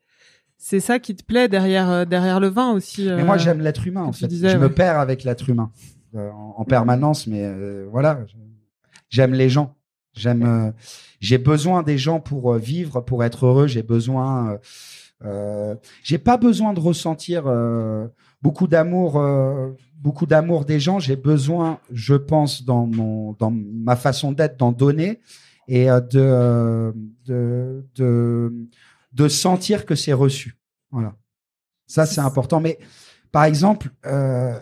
c'est ça qui te plaît derrière euh, derrière le vin aussi. Mais moi j'aime l'être humain en fait. disais, je ouais. me perds avec l'être humain en, en permanence, mais euh, voilà, j'aime les gens. J'aime, euh, j'ai besoin des gens pour vivre, pour être heureux. J'ai besoin, euh, euh, j'ai pas besoin de ressentir euh, beaucoup d'amour, euh, beaucoup d'amour des gens. J'ai besoin, je pense, dans mon, dans ma façon d'être, d'en donner et euh, de, euh, de, de, de sentir que c'est reçu. Voilà. Ça, c'est important. Mais par exemple, euh,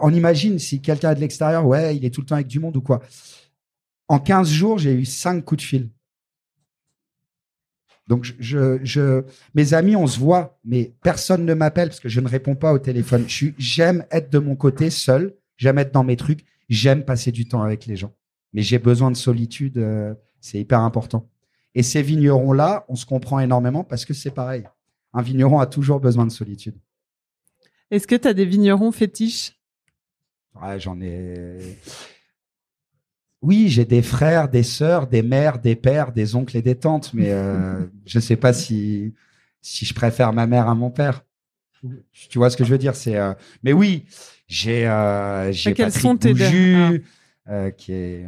on imagine si quelqu'un est de l'extérieur, ouais, il est tout le temps avec du monde ou quoi. En 15 jours, j'ai eu 5 coups de fil. Donc, je, je, mes amis, on se voit, mais personne ne m'appelle parce que je ne réponds pas au téléphone. J'aime être de mon côté seul, j'aime être dans mes trucs, j'aime passer du temps avec les gens. Mais j'ai besoin de solitude, euh, c'est hyper important. Et ces vignerons-là, on se comprend énormément parce que c'est pareil. Un vigneron a toujours besoin de solitude. Est-ce que tu as des vignerons fétiches? Ouais, j'en ai. Oui, j'ai des frères, des sœurs, des mères, des pères, des oncles et des tantes, mais euh, [laughs] je sais pas si si je préfère ma mère à mon père. Tu vois ce que je veux dire C'est. euh, Mais oui, j'ai euh, j'ai Patrick sont tes Bouju, euh, qui est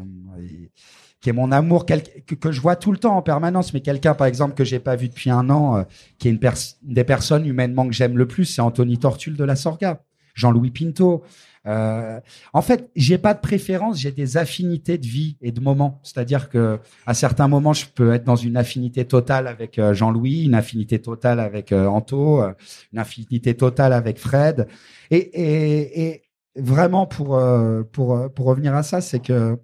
qui est mon amour que, je vois tout le temps en permanence, mais quelqu'un par exemple que j'ai pas vu depuis un an, euh, qui est une, des personnes humainement que j'aime le plus, c'est Anthony Tortul de la Sorga, Jean-Louis Pinto. Euh, en fait, j'ai pas de préférence, j'ai des affinités de vie et de moments. C'est-à-dire que à certains moments, je peux être dans une affinité totale avec euh, Jean-Louis, une affinité totale avec euh, Anto, euh, une affinité totale avec Fred. Et vraiment pour euh, pour euh, pour revenir à ça, c'est que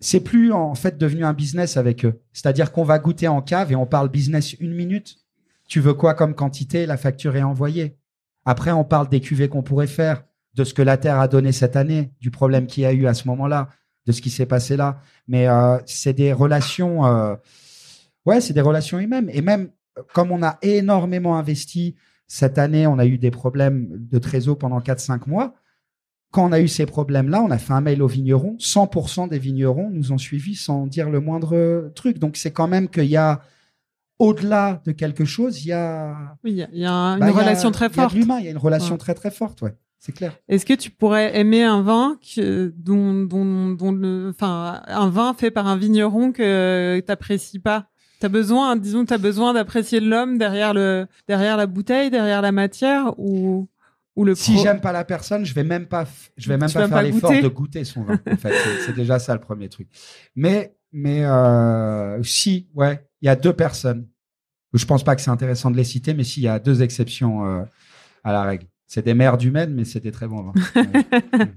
c'est plus en fait devenu un business avec eux. C'est-à-dire qu'on va goûter en cave et on parle business une minute. Tu veux quoi comme quantité? La facture est envoyée. Après, on parle des cuvées qu'on pourrait faire, de ce que la Terre a donné cette année, du problème qu'il y a eu à ce moment-là, de ce qui s'est passé là. Mais euh, c'est des relations, ouais, c'est des relations humaines. Et même comme on a énormément investi cette année, on a eu des problèmes de trésor pendant 4-5 mois. Quand on a eu ces problèmes-là, on a fait un mail aux vignerons. 100% des vignerons nous ont suivis sans dire le moindre truc. Donc c'est quand même qu'il y a, au-delà de quelque chose, il y a Oui, il y a- il y a un- bah, une a- relation très Il y a forte. de l'humain, il y a une relation Ouais. très très forte, ouais. C'est clair. Est-ce que tu pourrais aimer un vin que, dont, dont, dont le, enfin, un vin fait par un vigneron que t'apprécies pas? T'as besoin, disons, t'as besoin d'apprécier l'homme derrière le, derrière la bouteille, derrière la matière, ou, ou le. Si pro- j'aime pas la personne, je vais même pas, je vais même Tu pas faire l'effort de goûter son vin. En fait, c'est- déjà ça le premier truc. Mais, mais euh, si, ouais, il y a deux personnes. Je pense pas que c'est intéressant de les citer, mais s'il y a deux exceptions euh, à la règle. C'est des mères du Maine, mais c'est des très bons vins. [laughs]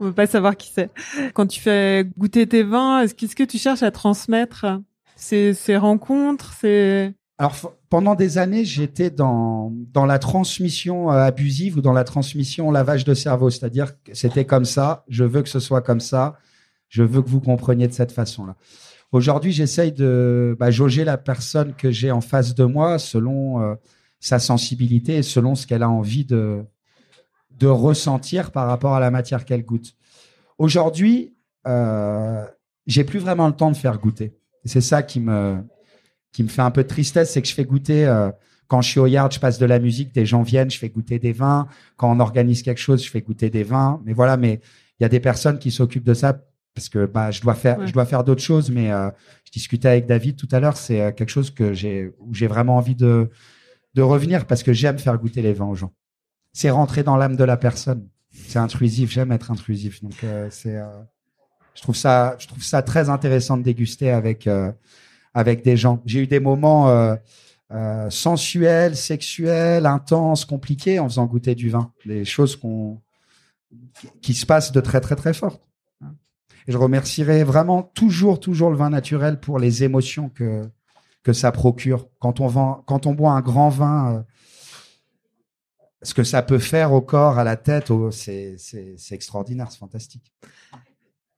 On veut pas savoir qui c'est. Quand tu fais goûter tes vins, est-ce qu'est-ce que tu cherches à transmettre? Ces, ces rencontres, c'est Alors pendant des années, j'étais dans dans la transmission euh, abusive ou dans la transmission lavage de cerveau, c'est-à-dire que c'était comme ça, je veux que ce soit comme ça, je veux que vous compreniez de cette façon-là. Aujourd'hui, j'essaye de bah, jauger la personne que j'ai en face de moi selon euh, sa sensibilité et selon ce qu'elle a envie de, de ressentir par rapport à la matière qu'elle goûte. Aujourd'hui, euh, j'ai plus vraiment le temps de faire goûter. C'est ça qui me, qui me fait un peu de tristesse, c'est que je fais goûter. Euh, quand je suis au yard, je passe de la musique, des gens viennent, je fais goûter des vins. Quand on organise quelque chose, je fais goûter des vins. Mais voilà, mais il y a des personnes qui s'occupent de ça parce que bah je dois faire je dois faire d'autres choses mais euh, je discutais avec David tout à l'heure c'est euh, quelque chose que j'ai où j'ai vraiment envie de de revenir parce que j'aime faire goûter les vins aux gens c'est rentrer dans l'âme de la personne c'est intrusif j'aime être intrusif donc euh, c'est je trouve ça très intéressant de déguster avec avec des gens j'ai eu des moments sensuels sexuels intenses compliqués en faisant goûter du vin des choses qui se passent de très très très fortes et je remercierai vraiment toujours, toujours le vin naturel pour les émotions que, ça procure. Quand on, boit un grand vin, euh, ce que ça peut faire au corps, à la tête, c'est extraordinaire, c'est fantastique.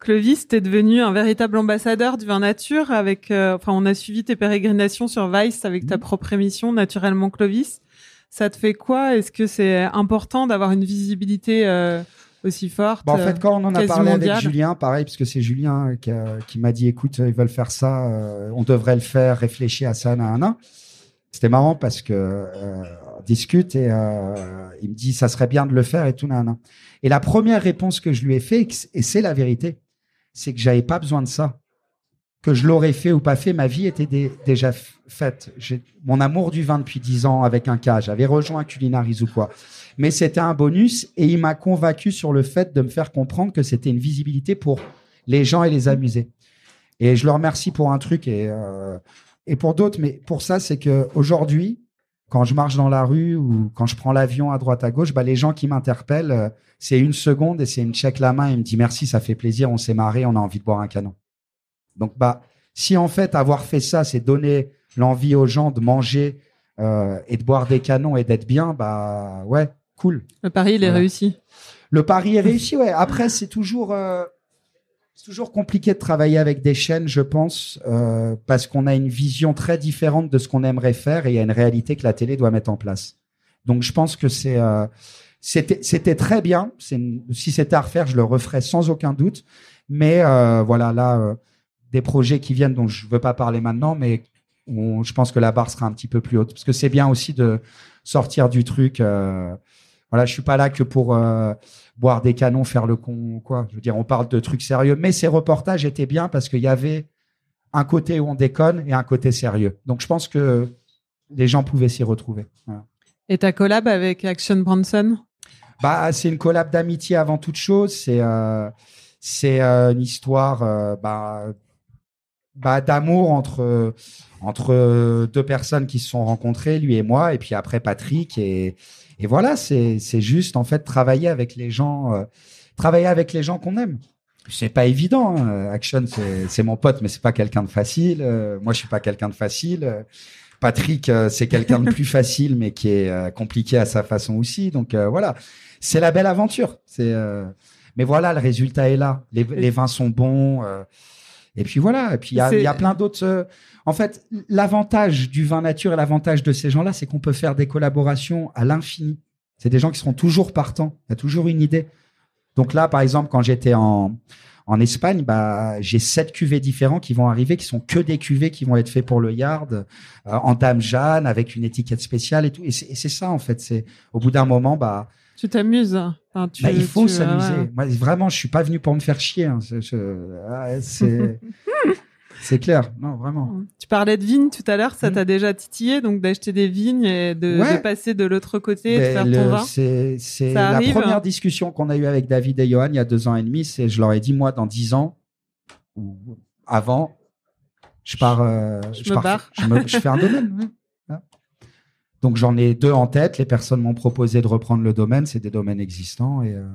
Clovis, tu es devenu un véritable ambassadeur du vin nature. Avec, euh, enfin, on a suivi tes pérégrinations sur Vice avec ta mmh. propre émission, Naturellement Clovis. Ça te fait quoi? Est-ce que c'est important d'avoir une visibilité euh, aussi forte. Bah, en fait, quand on en a parlé avec Julien, pareil, puisque c'est Julien qui, m'a dit, écoute, ils veulent faire ça, euh, on devrait le faire, réfléchir à ça, nan, C'était marrant parce que euh, on discute et euh, il me dit, ça serait bien de le faire et tout, nan, Et la première réponse que je lui ai fait, et c'est la vérité, c'est que j'avais pas besoin de ça que je l'aurais fait ou pas fait, ma vie était déjà faite. Mon amour du vin depuis dix ans avec un cas. J'avais rejoint Culinaris ou quoi. Mais c'était un bonus et il m'a convaincu sur le fait de me faire comprendre que c'était une visibilité pour les gens et les amuser. Et je le remercie pour un truc et, euh, et pour d'autres. Mais pour ça, c'est que aujourd'hui, quand je marche dans la rue ou quand je prends l'avion à droite à gauche, bah, les gens qui m'interpellent, euh, c'est une seconde et c'est une check la main. Il me dit merci, ça fait plaisir, on s'est marré, on a envie de boire un canon. Donc, bah, si en fait avoir fait ça, c'est donner l'envie aux gens de manger euh, et de boire des canons et d'être bien, bah ouais, cool. Le pari, il est réussi. Le pari est réussi, ouais. Après, c'est toujours, euh, c'est toujours compliqué de travailler avec des chaînes, je pense, euh, parce qu'on a une vision très différente de ce qu'on aimerait faire et il y a une réalité que la télé doit mettre en place. Donc, je pense que c'est euh, c'était très bien. Si c'était à refaire, je le referais sans aucun doute. Mais euh, voilà, là, euh, des projets qui viennent dont je veux pas parler maintenant, mais je pense que la barre sera un petit peu plus haute parce que c'est bien aussi de sortir du truc. Euh, voilà, je suis pas là que pour euh, boire des canons, faire le con, quoi. Je veux dire, on parle de trucs sérieux, mais ces reportages étaient bien parce qu'il y avait un côté où on déconne et un côté sérieux. Donc, je pense que les gens pouvaient s'y retrouver. Et ta collab avec Action Bronson Bah, c'est une collab d'amitié avant toute chose. C'est euh, c'est une histoire bah, bah, d'amour entre entre deux personnes qui se sont rencontrées, lui et moi, et puis après Patrick et et voilà, c'est c'est juste en fait travailler avec les gens, euh, travailler avec les gens qu'on aime. C'est pas évident. Hein. Action, c'est c'est mon pote, mais c'est pas quelqu'un de facile. Euh, moi, je suis pas quelqu'un de facile. Patrick, euh, c'est quelqu'un de plus [laughs] facile, mais qui est compliqué à sa façon aussi. Donc voilà, c'est la belle aventure. C'est mais voilà, le résultat est là. Les, les vins sont bons. Et puis voilà. Et puis il y a, y a, plein d'autres. Euh, en fait, l'avantage du vin nature et l'avantage de ces gens-là, c'est qu'on peut faire des collaborations à l'infini. C'est des gens qui seront toujours partants. Il y a toujours une idée. Donc là, par exemple, quand j'étais en en Espagne, bah, j'ai sept cuvées différents qui vont arriver, qui sont que des cuvées qui vont être faits pour le yard, euh, en dame Jeanne, avec une étiquette spéciale et tout. Et c'est ça, en fait. C'est au bout d'un moment, bah, tu t'amuses. Enfin, bah, il faut s'amuser. Moi, vraiment, je suis pas venu pour me faire chier. Hein. C'est [laughs] c'est clair. Non, vraiment. Tu parlais de vignes tout à l'heure. Ça mm. t'a déjà titillé, donc d'acheter des vignes et de, passer de l'autre côté, de ben, faire ton vin. C'est la première discussion qu'on a eue avec David et Johan il y a deux ans et demi. C'est, je leur ai dit, moi, dans dix ans ou avant, je pars, euh, je, je, pars, je, me, je fais un domaine. [laughs] Donc j'en ai deux en tête. Les personnes m'ont proposé de reprendre le domaine. C'est des domaines existants. Et, euh,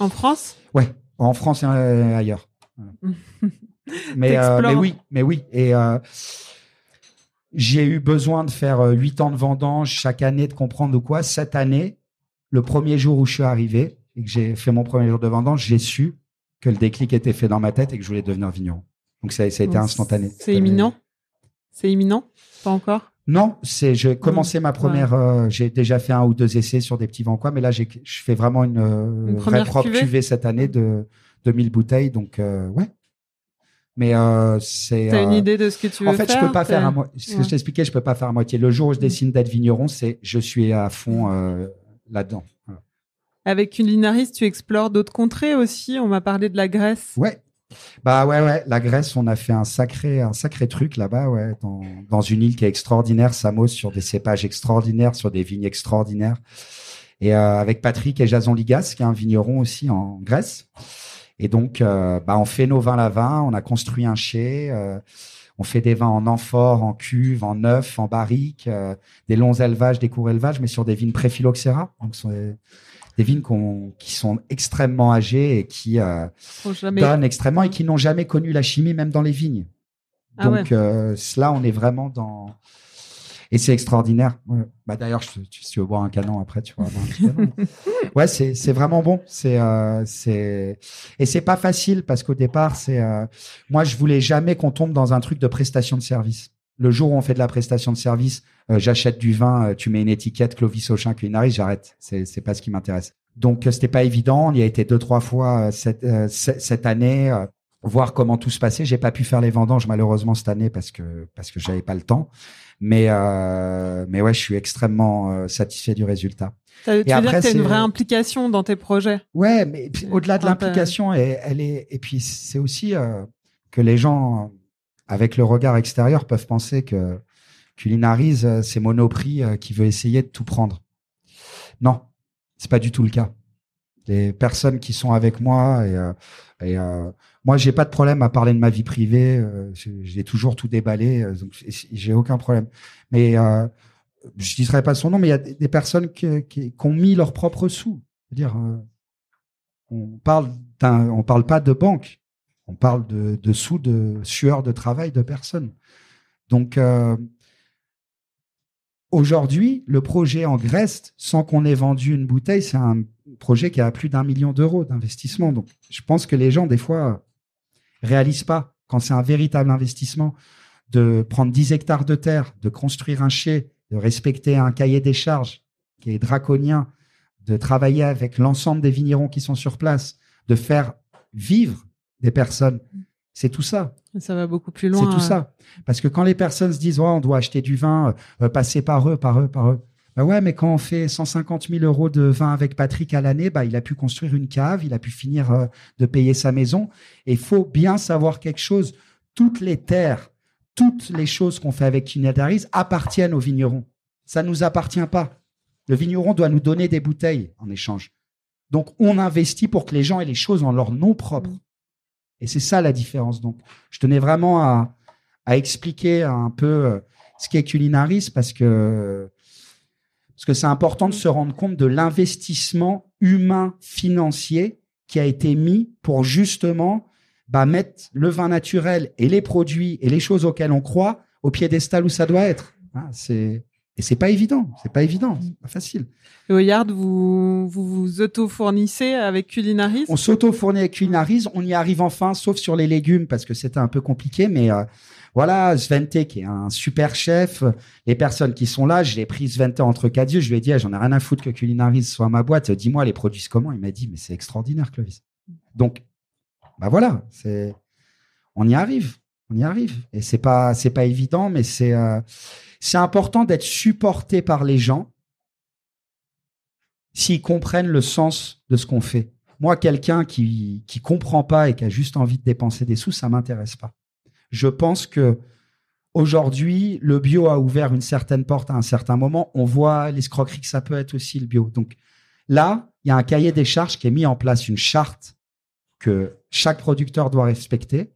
En France? Ouais, en France et ailleurs. [laughs] mais, euh, mais oui, mais oui. Et euh, j'ai eu besoin de faire huit ans de vendange chaque année, de comprendre de quoi. Cette année, le premier jour où je suis arrivé et que j'ai fait mon premier jour de vendange, j'ai su que le déclic était fait dans ma tête et que je voulais devenir vigneron. Donc ça, ça a été instantané. C'est imminent? C'est imminent? Pas encore? Non, c'est j'ai commencé ma ouais. première. euh, j'ai déjà fait un ou deux essais sur des petits vents quoi, mais là j'ai je fais vraiment une, euh, Une vraie propre cuvée cuvée cette année de 2000 bouteilles, donc euh, ouais. Mais euh, c'est. T'as une euh, idée de ce que tu veux En fait, faire je peux pas faire à mo- Ce que je t'expliquais, je peux pas faire à moitié. Le jour où je décide d'être vigneron, c'est je suis à fond euh, là-dedans. Voilà. Avec Culinaris, tu explores d'autres contrées aussi. On m'a parlé de la Grèce. Ouais. Bah ouais, ouais. La Grèce, on a fait un sacré, un sacré truc là-bas, ouais, dans, dans une île qui est extraordinaire, Samos, sur des cépages extraordinaires, sur des vignes extraordinaires. Et euh, avec Patrick et Jason Ligas, qui est un vigneron aussi en Grèce. Et donc, euh, bah, on fait nos vins à vin, on a construit un chai, euh, on fait des vins en amphore, en cuve, en neuf, en barrique, euh, des longs élevages, des courts élevages, mais sur des vignes pré-phylloxéra. Donc, des vignes qu'on- qui sont extrêmement âgées et qui euh, jamais- donnent extrêmement et qui n'ont jamais connu la chimie, même dans les vignes. Ah Donc euh, là, on est vraiment dans et c'est extraordinaire. Ouais. Bah d'ailleurs, si tu veux boire un canon après, tu canon. [laughs] ouais, c'est c'est vraiment bon. C'est euh, c'est et c'est pas facile parce qu'au départ, c'est euh, moi je voulais jamais qu'on tombe dans un truc de prestation de service. Le jour où on fait de la prestation de service, euh, j'achète du vin, euh, tu mets une étiquette Clovis Auchin Culinaris, j'arrête. C'est c'est pas ce qui m'intéresse. Donc euh, c'était pas évident. On y a été deux trois fois cette euh, cette année. euh, voir comment tout se passait. J'ai pas pu faire les vendanges malheureusement cette année parce que parce que j'avais pas le temps. Mais euh, mais ouais, je suis extrêmement euh, satisfait du résultat. T'as- Tu veux après, dire que t'as une c'est- vraie implication dans tes projets? Ouais, mais C'est au-delà de l'implication, elle, elle est et puis c'est aussi euh, que les gens avec le regard extérieur peuvent penser que Culinaris euh, c'est Monoprix euh, qui veut essayer de tout prendre. Non, c'est pas du tout le cas. Les personnes qui sont avec moi et, euh, et euh, moi j'ai pas de problème à parler de ma vie privée. j'ai toujours tout déballé, donc j'ai aucun problème. Mais euh, je dirais pas son nom, mais il y a des personnes qui, qui, qui ont mis leurs propres sous. C'est-à-dire, euh, on parle d'un, on parle pas de banque, on parle de, de sous de sueur de travail de personnes. Donc euh, aujourd'hui, le projet en Grèce, sans qu'on ait vendu une bouteille, c'est un projet qui a plus d'un million d'euros d'investissement. Donc je pense que les gens des fois réalisent pas quand c'est un véritable investissement de prendre 10 hectares de terre, de construire un chai, de respecter un cahier des charges qui est draconien, de travailler avec l'ensemble des vignerons qui sont sur place, de faire vivre des personnes. C'est tout ça. Ça va beaucoup plus loin. C'est tout euh. ça. Parce que quand les personnes se disent, oh, on doit acheter du vin, euh, passer par eux, par eux, par eux. Bah ouais, mais quand on fait 150 000 euros de vin avec Patrick à l'année, bah, il a pu construire une cave, il a pu finir euh, de payer sa maison. Et il faut bien savoir quelque chose. Toutes les terres, toutes les choses qu'on fait avec Kinadaris appartiennent aux vignerons. Ça ne nous appartient pas. Le vigneron doit nous donner des bouteilles en échange. Donc, on investit pour que les gens aient les choses en leur nom propre. Et c'est ça la différence. Donc, je tenais vraiment à, expliquer un peu euh, ce qu'est Culinaris parce que parce que c'est important de se rendre compte de l'investissement humain financier qui a été mis pour justement bah, mettre le vin naturel et les produits et les choses auxquelles on croit au piédestal où ça doit être. C'est et c'est pas évident, c'est pas évident, c'est pas facile. Et au Yard, vous vous, vous auto-fournissez avec Culinaris? On s'auto-fournit avec Culinaris, on y arrive enfin, sauf sur les légumes parce que c'était un peu compliqué, mais euh, voilà, Svente qui est un super chef, les personnes qui sont là, je l'ai pris Svente entre quatre yeux, je lui ai dit, ah, j'en ai rien à foutre que Culinaris soit ma boîte, dis-moi, les produisent comment Il m'a dit, mais c'est extraordinaire, Clovis. Donc, bah voilà, c'est, on y arrive, on y arrive, et c'est pas, c'est pas évident, mais c'est, euh, c'est important d'être supporté par les gens s'ils comprennent le sens de ce qu'on fait. Moi, quelqu'un qui qui comprend pas et qui a juste envie de dépenser des sous, ça m'intéresse pas. Je pense que aujourd'hui, le bio a ouvert une certaine porte à un certain moment. On voit l'escroquerie que ça peut être aussi le bio. Donc là, il y a un cahier des charges qui est mis en place, une charte que chaque producteur doit respecter.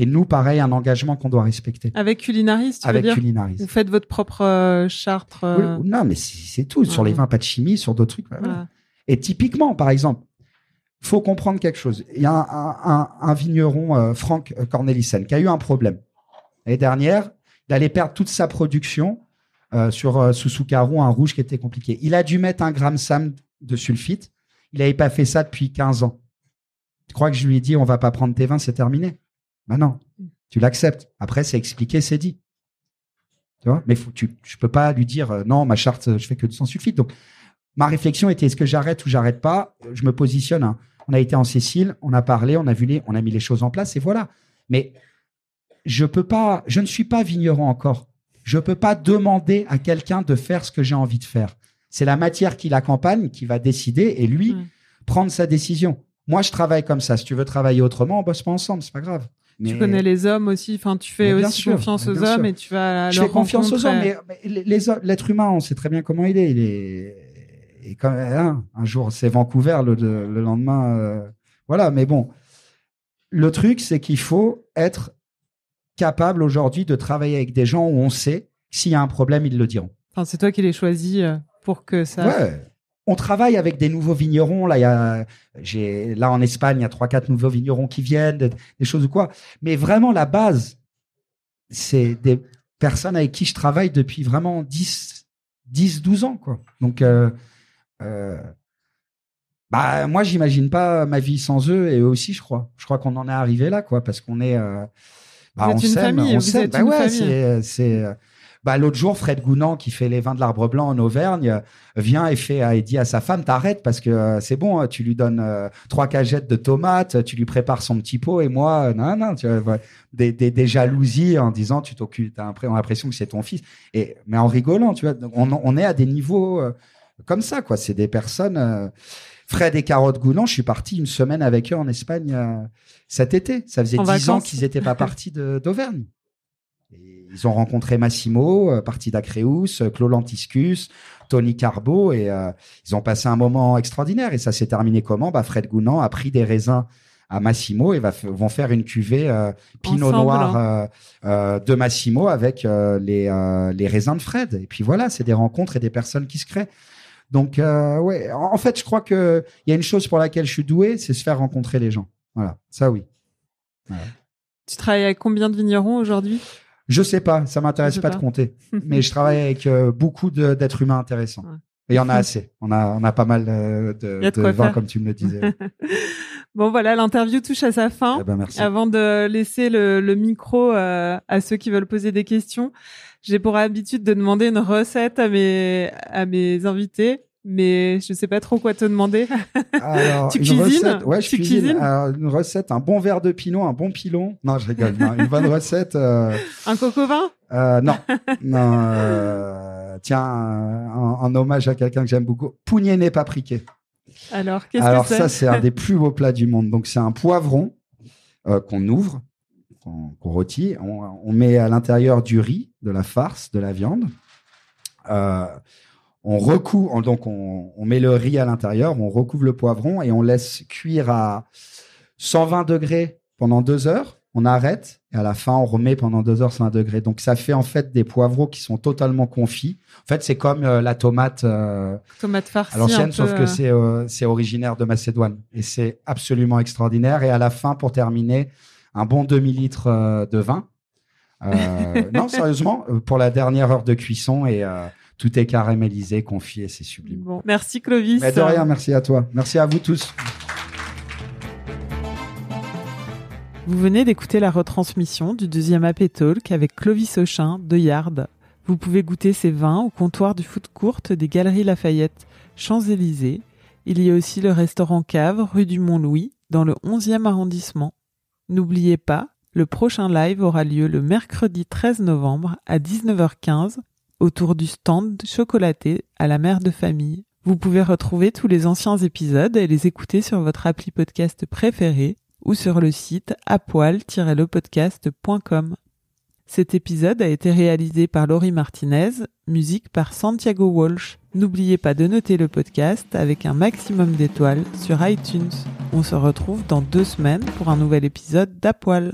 Et nous, pareil, un engagement qu'on doit respecter Avec Culinaris, tu avec veux dire Culinaris. Vous faites votre propre euh, charte euh, Non, mais c'est tout. Sur Ouais. les vins, pas de chimie, sur d'autres trucs. voilà. voilà. Et typiquement, par exemple, faut comprendre quelque chose. Il y a un, un- un- un vigneron, euh, Franck Cornelissen, qui a eu un problème. L'année dernière, il allait perdre toute sa production euh, sur euh, Susukaru, un rouge qui était compliqué. Il a dû mettre un gramme SAM de sulfite. Il n'avait pas fait ça depuis 15 ans. Tu crois que je lui ai dit, on va pas prendre tes vins, c'est terminé? Ben non. Tu l'acceptes. Après, c'est expliqué, c'est dit. Tu vois? Mais faut, tu, je peux pas lui dire euh, non, ma charte, je fais que de sans sulfite. Donc, ma réflexion était est-ce que j'arrête ou j'arrête pas? Je me positionne. hein. On a été en Sicile, on a parlé, on a vu les, on a mis les choses en place et voilà. Mais je peux pas, je ne suis pas vigneron encore. Je peux pas demander à quelqu'un de faire ce que j'ai envie de faire. C'est la matière qui l'accompagne qui va décider et lui Mm. prendre sa décision. Moi, je travaille comme ça. Si tu veux travailler autrement, on bosse pas ensemble, c'est pas grave. Tu connais les hommes aussi, enfin tu fais aussi sûr, confiance aux hommes sûr. et tu vas je leur fais confiance aux hommes, mais, mais l'être humain, on sait très bien comment il est. Il est, et quand hein, un jour c'est Vancouver, le, le- le lendemain, euh, voilà. Mais bon, le truc, c'est qu'il faut être capable aujourd'hui de travailler avec des gens où on sait s'il y a un problème, ils le diront. Enfin, c'est toi qui les choisis euh, pour que ça. Ouais. On travaille avec des nouveaux vignerons. Là, il y a, j'ai, là en Espagne, il y a trois, quatre nouveaux vignerons qui viennent, des, des choses ou quoi. Mais vraiment, la base, c'est des personnes avec qui je travaille depuis vraiment 10, 10 12 ans, quoi. Donc, euh, euh, bah, moi, j'imagine pas ma vie sans eux et eux aussi, je crois. Je crois qu'on en est arrivé là, quoi, parce qu'on est, euh, bah, Vous êtes on une s'aime, famille, on vous s'aime. êtes Bah une ouais, famille. c'est, c'est, bah, l'autre jour, Fred Gounand, qui fait les vins de l'arbre blanc en Auvergne, euh, vient et fait, et dit à sa femme, t'arrêtes parce que euh, c'est bon, tu lui donnes euh, trois cagettes de tomates, tu lui prépares son petit pot et moi, euh, non, non, tu vois, des, des, des jalousies en disant, tu t'occupes, t'as l'impression l'impression que c'est ton fils. Et, mais en rigolant, tu vois, on, on est à des niveaux euh, comme ça, quoi. C'est des personnes, euh, Fred et Carotte Gounand, je suis parti une semaine avec eux en Espagne euh, cet été. Ça faisait dix ans qu'ils n'étaient pas [laughs] partis d'Auvergne. Et Ils ont rencontré Massimo, euh, parti d'Acreus, euh, Claude Lantiscus, Tony Carbo, et euh, ils ont passé un moment extraordinaire. Et ça s'est terminé comment? Bah, Fred Gounand a pris des raisins à Massimo et va vont faire une cuvée euh, Pinot Ensemble, Noir euh, euh, de Massimo avec euh, les, euh, les raisins de Fred. Et puis voilà, c'est des rencontres et des personnes qui se créent. Donc euh, ouais, en en fait, je crois que il y a une chose pour laquelle je suis doué, c'est se faire rencontrer les gens. Voilà, ça oui. Tu travailles avec combien de vignerons aujourd'hui? Je sais pas, ça m'intéresse pas, pas. de compter, [laughs] mais je travaille avec euh, beaucoup d'êtres humains intéressants. Ouais. Et il y en a [laughs] assez. On a, on a pas mal euh, de, de de comme tu me le disais. [laughs] Bon voilà, l'interview touche à sa fin. eh ben merci. Avant de laisser le, le micro euh, à ceux qui veulent poser des questions, j'ai pour habitude de demander une recette à mes à mes invités, mais je sais pas trop quoi te demander. [laughs] Alors, Tu cuisines recette, ouais, je Tu cuisine. cuisines? Alors, une recette, un bon verre de pinot, un bon pilon. Non, je rigole. non, une bonne recette. euh, Un coco vin? euh, non, [laughs] non. euh, tiens, un, un hommage à quelqu'un que j'aime beaucoup. Pougnée papriqué. Alors qu'est-ce Alors que c'est? ça, c'est un des plus beaux plats du monde. Donc c'est un poivron qu'on ouvre, qu'on qu'on rôtit. On, on met à l'intérieur du riz, de la farce, de la viande. Euh, on recouvre, donc on, on met le riz à l'intérieur, on recouvre le poivron et on laisse cuire à 120 degrés pendant deux heures. On arrête et à la fin on remet pendant deux heures 120 degrés. Donc ça fait en fait des poivrons qui sont totalement confits. En fait c'est comme euh, la tomate. euh, Tomate farcie. à l'ancienne, sauf que euh, c'est euh, c'est originaire de Macédoine. Et c'est absolument extraordinaire. Et à la fin, pour terminer, un bon demi-litre euh, de vin. [laughs] Non, sérieusement, pour la dernière heure de cuisson et tout est caramélisé, confié, c'est sublime. Bon, merci Clovis. Mais de rien, merci à toi. Merci à vous tous. Vous venez d'écouter la retransmission du deuxième AP Talk avec Clovis Auchin de Yard. Vous pouvez goûter ses vins au comptoir du foot courte des Galeries Lafayette, Champs-Élysées. Il y a aussi le restaurant Cave, rue du Mont-Louis, dans le 11e arrondissement. N'oubliez pas, le prochain live aura lieu le mercredi 13 novembre à 19h15 autour du stand chocolaté à la mère de famille. Vous pouvez retrouver tous les anciens épisodes et les écouter sur votre appli podcast préféré ou sur le site apoil-lepodcast.com. Cet épisode a été réalisé par Laurie Martinez, musique par Santiago Walsh. N'oubliez pas de noter le podcast avec un maximum d'étoiles sur iTunes. On se retrouve dans deux semaines pour un nouvel épisode d'Apoil.